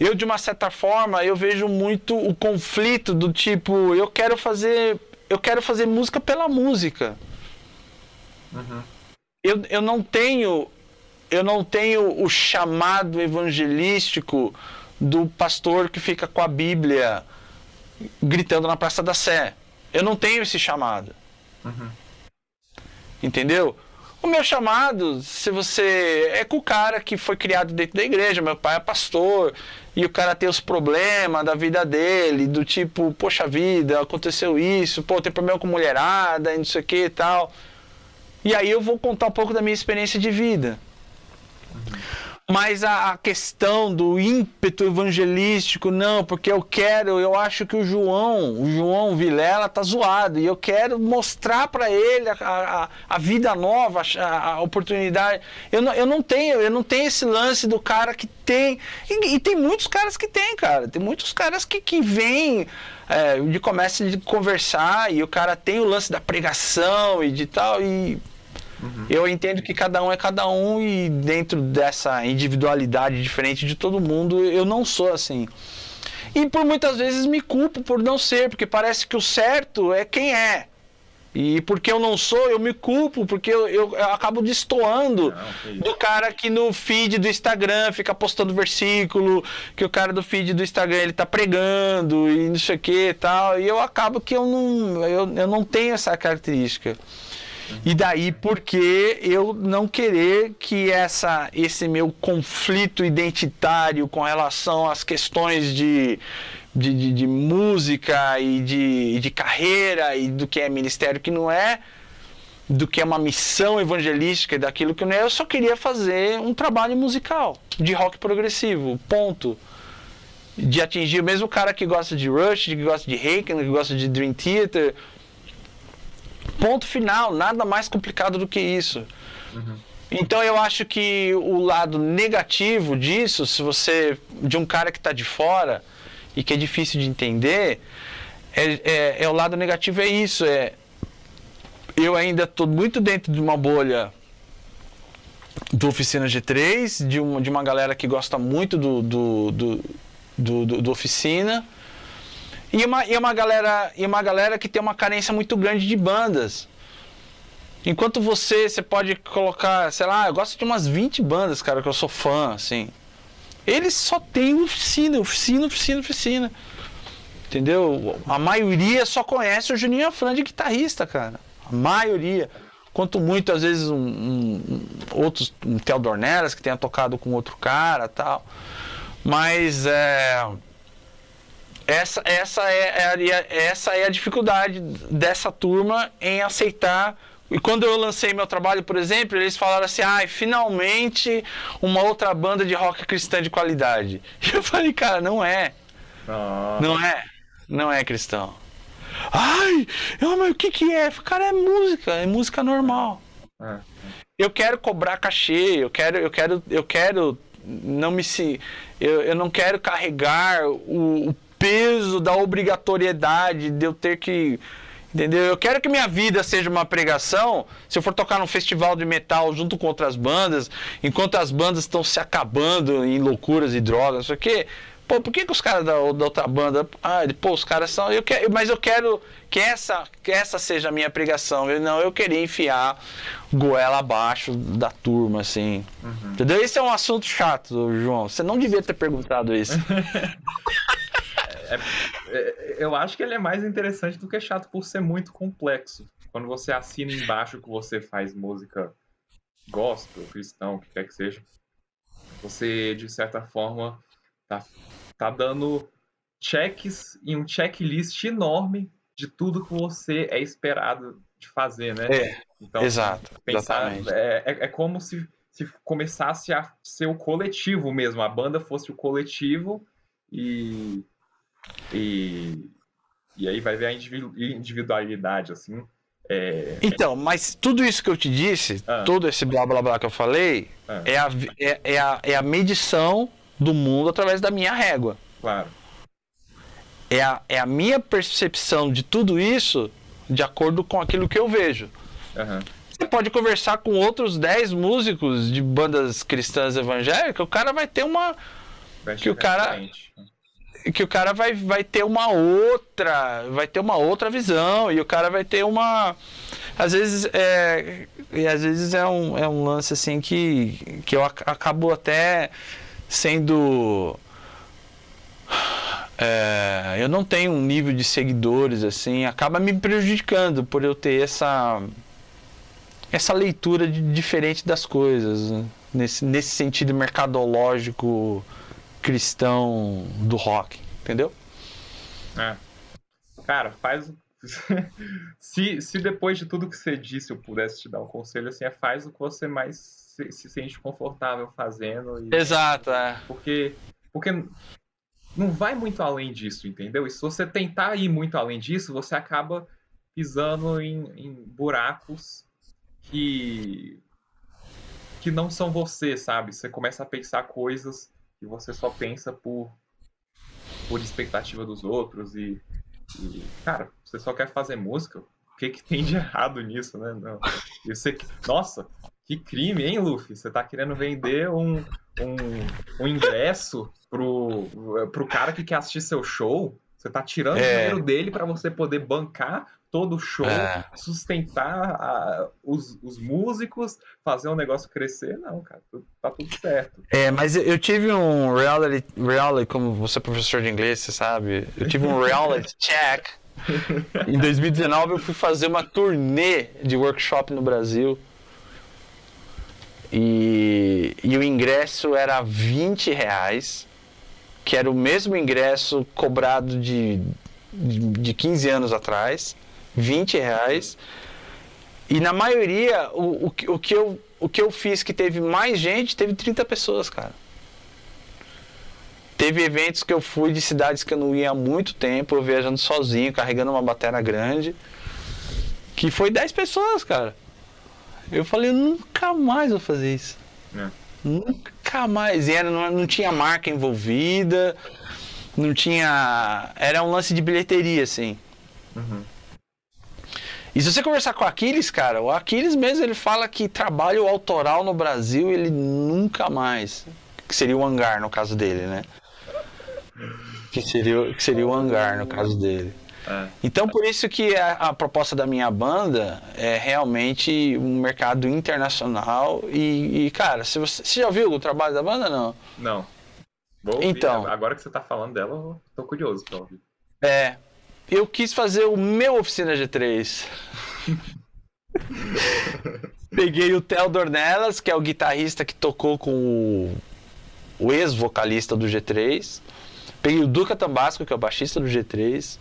eu de uma certa forma eu vejo muito o conflito do tipo eu quero fazer eu quero fazer música pela música uhum. eu, eu não tenho eu não tenho o chamado evangelístico do pastor que fica com a Bíblia gritando na Praça da Sé eu não tenho esse chamado uhum. entendeu o meu chamado, se você. É com o cara que foi criado dentro da igreja, meu pai é pastor, e o cara tem os problemas da vida dele, do tipo, poxa vida, aconteceu isso, pô, tem problema com mulherada, e não sei o que e tal. E aí eu vou contar um pouco da minha experiência de vida. Mas a, a, questão do ímpeto evangelístico, não, porque eu quero, eu acho que o João, o João Vilela tá zoado, e eu quero mostrar para ele a, a, a, vida nova, a, a, oportunidade. Eu não, eu não tenho, eu não tenho esse lance do cara que tem. E, e tem muitos caras que tem, cara. Tem muitos caras que, que vêm. É, de começa de conversar e o cara tem o lance da pregação e de tal e Uhum. Eu entendo que cada um é cada um e dentro dessa individualidade diferente de todo mundo, eu não sou assim. E por muitas vezes me culpo por não ser, porque parece que o certo é quem é. E porque eu não sou, eu me culpo, porque eu, eu, eu acabo destoando do cara que no feed do Instagram fica postando versículo, que o cara do feed do Instagram ele tá pregando e não sei o que e tal. E eu acabo que eu não, eu, eu não tenho essa característica. E daí porque eu não querer que essa, esse meu conflito identitário com relação às questões de, de, de, de música e de, de carreira e do que é ministério que não é, do que é uma missão evangelística e daquilo que não é, eu só queria fazer um trabalho musical de rock progressivo, ponto. De atingir o mesmo cara que gosta de Rush, que gosta de Haken, que gosta de Dream Theater, Ponto final, nada mais complicado do que isso. Uhum. Então eu acho que o lado negativo disso, se você. de um cara que está de fora e que é difícil de entender, é, é, é o lado negativo é isso. É, eu ainda estou muito dentro de uma bolha do Oficina G3, de uma, de uma galera que gosta muito do, do, do, do, do Oficina e uma, e uma galera e uma galera que tem uma carência muito grande de bandas. Enquanto você, você pode colocar, sei lá, eu gosto de umas 20 bandas, cara, que eu sou fã, assim. Eles só tem oficina, oficina, oficina, oficina. Entendeu? A maioria só conhece o Juninho Afran de guitarrista, cara. A maioria. Quanto muito, às vezes, um, um, outros, um Theodor Neras, que tenha tocado com outro cara tal. Mas é essa, essa, é, é, essa é a dificuldade dessa turma em aceitar. E quando eu lancei meu trabalho, por exemplo, eles falaram assim: ai, ah, finalmente uma outra banda de rock cristã de qualidade. E eu falei, cara, não é. Ah. Não é. Não é cristão. Ai, eu, mas o que que é? Cara, é música, é música normal. É. Eu quero cobrar cachê, eu quero, eu quero, eu quero não me se, eu, eu não quero carregar o, o peso da obrigatoriedade de eu ter que. Entendeu? Eu quero que minha vida seja uma pregação. Se eu for tocar num festival de metal junto com outras bandas, enquanto as bandas estão se acabando em loucuras e drogas, não sei o quê. Pô, por que, que os caras da, da, outra banda. Ah, pô, os caras são. Eu quero, mas eu quero que essa, que essa seja a minha pregação. Eu, não, eu queria enfiar goela abaixo da turma, assim. Uhum. Entendeu? Esse é um assunto chato, João. Você não devia ter perguntado isso. É, é, eu acho que ele é mais interessante do que chato por ser muito complexo. Quando você assina embaixo que você faz música gospel, cristão, o que quer que seja, você, de certa forma, tá, tá dando checks e um checklist enorme de tudo que você é esperado de fazer, né? É, então, exato. Pensar, é, é, é, como se, se começasse a ser o coletivo mesmo, a banda fosse o coletivo e e, e aí vai ver a individualidade, assim. É... Então, mas tudo isso que eu te disse, ah. todo esse blá blá blá que eu falei, ah. é, a, é, é, a, é a medição do mundo através da minha régua. Claro. É a, é a minha percepção de tudo isso de acordo com aquilo que eu vejo. Uhum. Você pode conversar com outros 10 músicos de bandas cristãs evangélicas, o cara vai ter uma, que o cara que o cara vai, vai ter uma outra vai ter uma outra visão e o cara vai ter uma às vezes é e às vezes é um, é um lance assim que que eu acabo até sendo é, eu não tenho um nível de seguidores assim acaba me prejudicando por eu ter essa essa leitura de, diferente das coisas né? nesse, nesse sentido mercadológico cristão do rock, entendeu? É. Cara, faz. se, se depois de tudo que você disse eu pudesse te dar um conselho, assim, é faz o que você mais se, se sente confortável fazendo. E... Exato, é. Porque, porque não vai muito além disso, entendeu? E se você tentar ir muito além disso, você acaba pisando em, em buracos que que não são você, sabe? Você começa a pensar coisas que você só pensa por, por expectativa dos outros e, e, cara, você só quer fazer música. O que, que tem de errado nisso, né? Não. E você, nossa, que crime, hein, Luffy? Você tá querendo vender um, um, um ingresso pro, pro cara que quer assistir seu show? Você tá tirando é. o dinheiro dele para você poder bancar todo o show, é. sustentar a, os, os, músicos, fazer o um negócio crescer, não, cara, tá tudo certo. É, mas eu tive um reality, reality como você é professor de inglês, você sabe, eu tive um reality check. em 2019 eu fui fazer uma turnê de workshop no Brasil. E, e o ingresso era 20 reais, que era o mesmo ingresso cobrado de, de, de 15 anos atrás. 20 reais. E na maioria, o, o, o, que eu, o que eu fiz que teve mais gente, teve 30 pessoas, cara. Teve eventos que eu fui de cidades que eu não ia há muito tempo, eu viajando sozinho, carregando uma bateria grande, que foi 10 pessoas, cara. Eu falei, nunca mais vou fazer isso. É. Nunca mais. E era, não, não tinha marca envolvida, não tinha. Era um lance de bilheteria, assim. Uhum. E se você conversar com o Aquiles, cara, o Aquiles mesmo ele fala que trabalho autoral no Brasil ele nunca mais. Que seria o hangar no caso dele, né? Que seria, que seria o hangar no caso dele. É. Então por isso que a, a, proposta da minha banda é realmente um mercado internacional e, e, cara, se você, você já viu o trabalho da banda não? Não. Vou então, agora que você tá falando dela, eu tô curioso pra ouvir. É, eu quis fazer o meu Oficina G3. Peguei o Theo Dornelas, que é o guitarrista que tocou com o, o ex-vocalista do G3. Peguei o Duca Tambasco, que é o baixista do G3.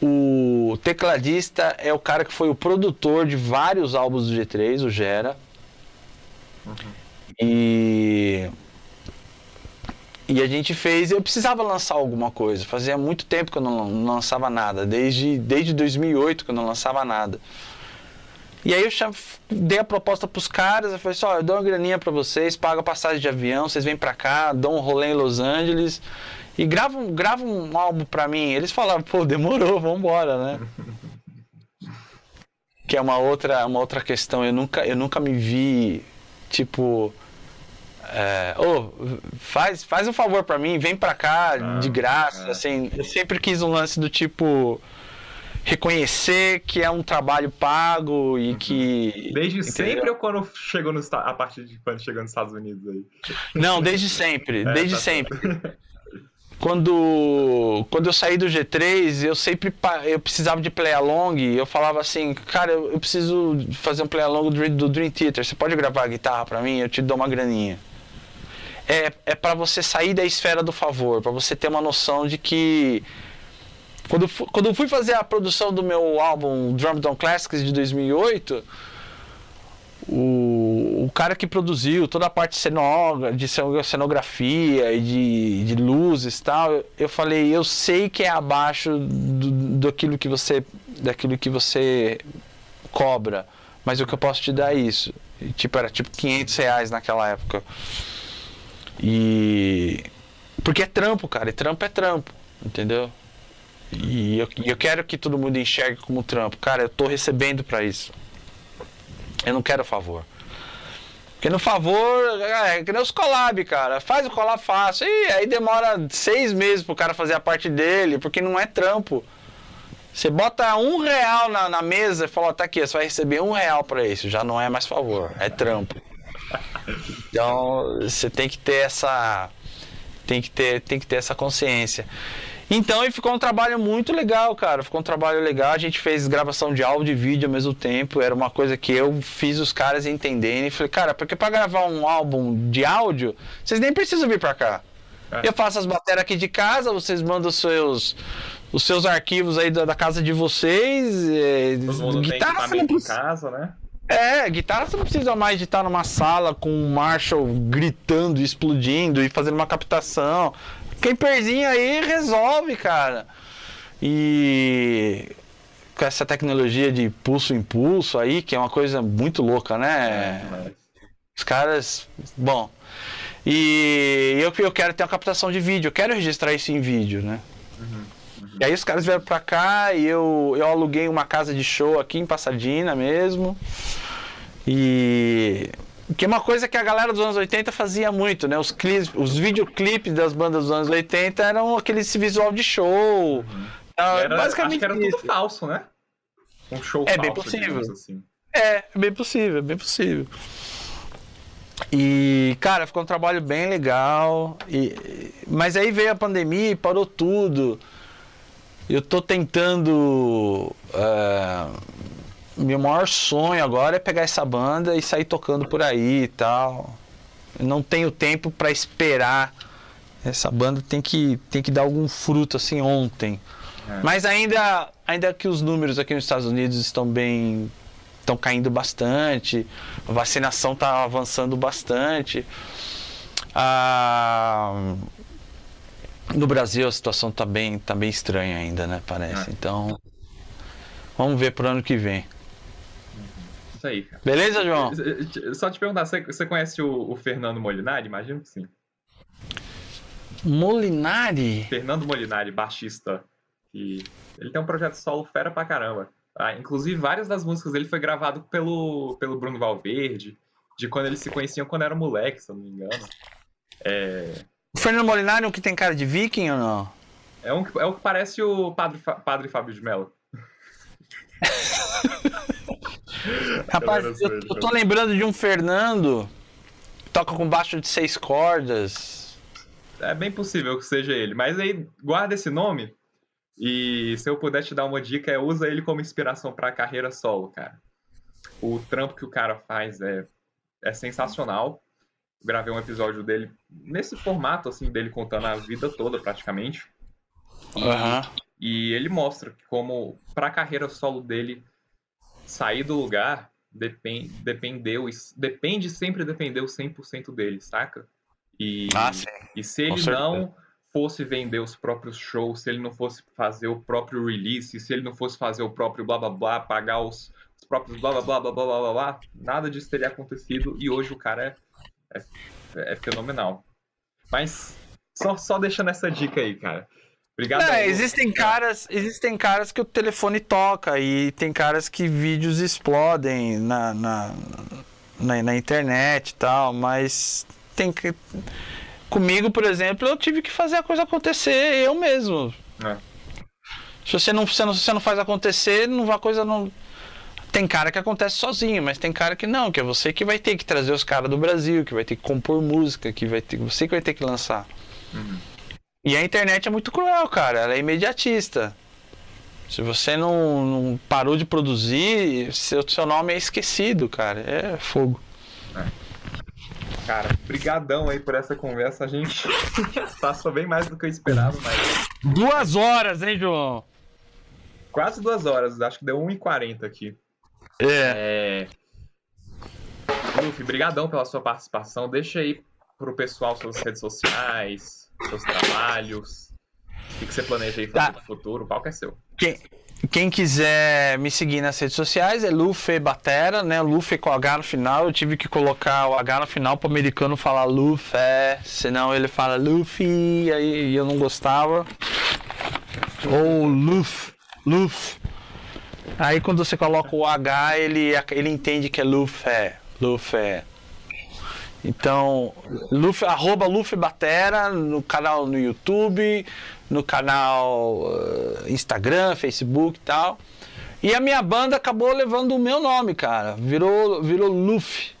Uhum. O tecladista é o cara que foi o produtor de vários álbuns do G3, o Gera. Uhum. E e a gente fez, eu precisava lançar alguma coisa. Fazia muito tempo que eu não, lançava nada, desde, desde 2008 que eu não lançava nada. E aí eu dei a proposta pros caras, eu falei assim, ó, eu dou uma graninha para vocês, pago a passagem de avião, vocês vêm para cá, dão um rolê em Los Angeles e gravam, gravam um álbum para mim. Eles falaram, pô, demorou, vamos embora, né? que é uma outra, uma outra questão, eu nunca, eu nunca me vi, tipo é, oh, faz, faz um favor para mim, vem para cá ah, de graça. É. Assim, eu sempre quis um lance do tipo reconhecer que é um trabalho pago e uhum. que. Desde entendeu? sempre ou quando chegou no, a partir de quando chegou nos Estados Unidos aí? Não, desde sempre, é, desde tá sempre. Quando, quando eu saí do G3, eu sempre eu precisava de play along. Eu falava assim, cara, eu, eu preciso fazer um play along do, do Dream Theater. Você pode gravar a guitarra para mim? Eu te dou uma graninha é, é para você sair da esfera do favor, para você ter uma noção de que quando, quando eu fui fazer a produção do meu álbum Drum Down Classics de 2008, o, o cara que produziu toda a parte de cenografia e de, de luzes tal, eu falei, eu sei que é abaixo do, daquilo que você daquilo que você cobra, mas o que eu posso te dar é isso. E, tipo, era tipo 500 reais naquela época. E. Porque é trampo, cara. E trampo é trampo, entendeu? E eu, eu quero que todo mundo enxergue como trampo. Cara, eu tô recebendo para isso. Eu não quero favor. Porque no favor, é que nem os collab, cara. Faz o collab fácil. E aí demora seis meses pro cara fazer a parte dele, porque não é trampo. Você bota um real na, na mesa e fala, tá aqui, você vai receber um real para isso. Já não é mais favor, é trampo. Então você tem que ter essa. Tem que ter, tem que ter essa consciência. Então, e ficou um trabalho muito legal, cara. Ficou um trabalho legal. A gente fez gravação de áudio e vídeo ao mesmo tempo. Era uma coisa que eu fiz os caras entenderem. E falei, cara, porque para gravar um álbum de áudio, vocês nem precisam vir para cá. É. Eu faço as baterias aqui de casa, vocês mandam os seus, os seus arquivos aí da, da casa de vocês. É, guitarra você não precisa. casa, né? É, guitarra você não precisa mais de estar numa sala com um Marshall gritando, explodindo e fazendo uma captação. Camperzinho aí resolve, cara. E com essa tecnologia de pulso-impulso aí, que é uma coisa muito louca, né? É, Os caras. Bom. E eu, eu quero ter uma captação de vídeo, eu quero registrar isso em vídeo, né? E aí os caras vieram pra cá e eu, eu aluguei uma casa de show aqui em Passadina mesmo. E que é uma coisa que a galera dos anos 80 fazia muito, né? Os, clipes, os videoclipes das bandas dos anos 80 eram aquele visual de show. Uhum. Então, era, basicamente acho que era tudo falso, né? Um show é falso, bem possível. Assim. É, é bem possível, é bem possível. E, cara, ficou um trabalho bem legal. E, mas aí veio a pandemia e parou tudo. Eu tô tentando. Uh, meu maior sonho agora é pegar essa banda e sair tocando por aí e tal. Eu não tenho tempo para esperar. Essa banda tem que, tem que dar algum fruto assim ontem. É. Mas ainda, ainda que os números aqui nos Estados Unidos estão bem. estão caindo bastante, a vacinação está avançando bastante. Ah, no Brasil a situação está bem, tá bem estranha ainda, né? Parece. É. Então, vamos ver para o ano que vem isso aí, cara. Beleza, João? Só te perguntar, você, você conhece o, o, Fernando Molinari? Imagino que sim. Molinari? Fernando Molinari, baixista. Que ele tem um projeto solo fera pra caramba. Ah, inclusive, várias das músicas dele foi gravado pelo, pelo Bruno Valverde, de quando eles se conheciam quando era moleque, se eu não me engano. É... O Fernando Molinari é um que tem cara de viking ou não? É um, é o que parece o Padre, Padre Fábio de Mello. Rapaz, eu, eu tô lembrando de um Fernando que toca com baixo de seis cordas. É bem possível que seja ele, mas aí guarda esse nome e se eu puder te dar uma dica é usa ele como inspiração para a carreira solo, cara. O trampo que o cara faz é, é sensacional. Gravei um episódio dele nesse formato assim dele contando a vida toda praticamente. Uhum. E ele mostra como para a carreira solo dele sair do lugar depend, dependeu, depende sempre dependeu 100% dele, saca? E, ah, sim. e se ele não fosse vender os próprios shows, se ele não fosse fazer o próprio release, se ele não fosse fazer o próprio blá blá blá, pagar os, os próprios blá blá blá blá blá blá blá, nada disso teria acontecido e hoje o cara é, é, é fenomenal. Mas só, só deixando essa dica aí, cara. Obrigado. É, existem caras, existem caras que o telefone toca e tem caras que vídeos explodem na, na, na, na internet e tal, mas tem que comigo, por exemplo, eu tive que fazer a coisa acontecer eu mesmo. É. Se você não, não, se você não faz acontecer, não a coisa não tem cara que acontece sozinho, mas tem cara que não, que é você que vai ter que trazer os caras do Brasil, que vai ter que compor música, que vai ter, você que vai ter que lançar. Uhum. E a internet é muito cruel, cara. Ela é imediatista. Se você não, não parou de produzir, seu, seu nome é esquecido, cara. É fogo. É. Cara, brigadão aí por essa conversa. A gente passou bem mais do que eu esperava, mas... Duas horas, hein, João? Quase duas horas. Acho que deu 1h40 aqui. É. é... Luffy, brigadão pela sua participação. Deixa aí pro pessoal suas redes sociais, seus trabalhos? O que você planeja aí fazer tá. no futuro? Qual que é seu? Quem, quem quiser me seguir nas redes sociais é Luffy Batera, né? Luffy com H no final. Eu tive que colocar o H no final para o americano falar Luffy, senão ele fala Luffy, aí eu não gostava. Ou Luffy, Luffy. Aí quando você coloca o H, ele, ele entende que é Luffy, Luffy. Então, Luffy, arroba Luffy Batera no canal no YouTube, no canal uh, Instagram, Facebook e tal. E a minha banda acabou levando o meu nome, cara. Virou, virou Luffy.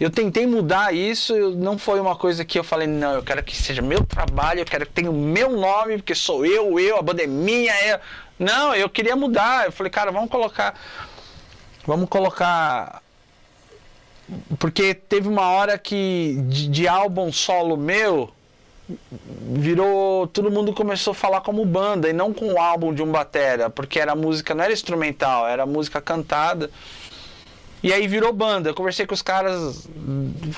Eu tentei mudar isso, não foi uma coisa que eu falei, não, eu quero que seja meu trabalho, eu quero que tenha o meu nome, porque sou eu, eu, a banda é minha. Eu... Não, eu queria mudar. Eu falei, cara, vamos colocar. Vamos colocar porque teve uma hora que de, de, álbum solo meu virou todo mundo começou a falar como banda e não com o álbum de um batera porque era música não era instrumental era música cantada. E aí virou banda. Eu conversei com os caras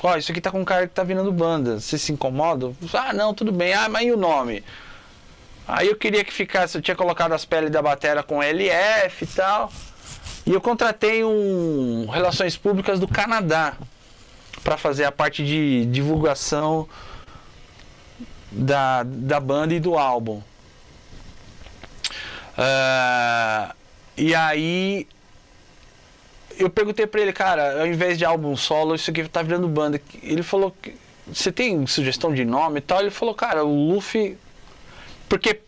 ó oh, isso aqui tá com um cara que tá virando banda. Você se incomoda ah não tudo bem. Ah mas e o nome aí eu queria que ficasse eu tinha colocado as peles da batera com LF e tal e eu contratei um Relações Públicas do Canadá para fazer a parte de divulgação da, da banda e do álbum. Uh, e aí eu perguntei para ele, cara, ao invés de álbum solo, isso aqui tá virando banda. Ele falou, você tem sugestão de nome e tal? Ele falou, cara, o Luffy. Porque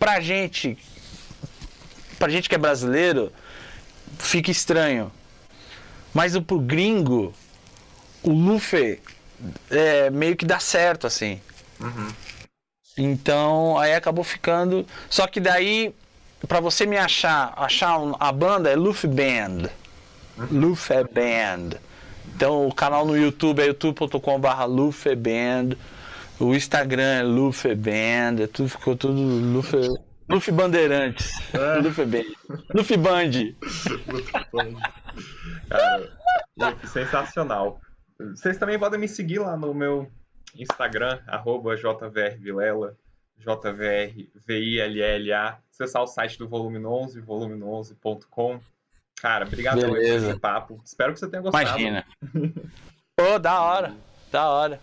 pra gente, pra gente que é brasileiro, fica estranho. Mas o pro gringo, o Luffy é, meio que dá certo, assim. Uhum. Então, aí acabou ficando. Só que daí, para você me achar, achar a banda é Luffy Band. Uhum. Luffy Band. Então, o canal no YouTube é youtube.com/barra Luffy Band. O Instagram é Luffy Band. É tudo, ficou tudo Luffy. Luffy Bandeirantes. É. Luffy Band. Luffy Band. Luffy. Cara, sensacional. Vocês também podem me seguir lá no meu Instagram, arroba jvrvilela, jvrvilla, acessar o site do Volume 11, volume11.com. Cara, obrigado por esse papo. Espero que você tenha gostado. Imagina. Pô, da hora, da hora.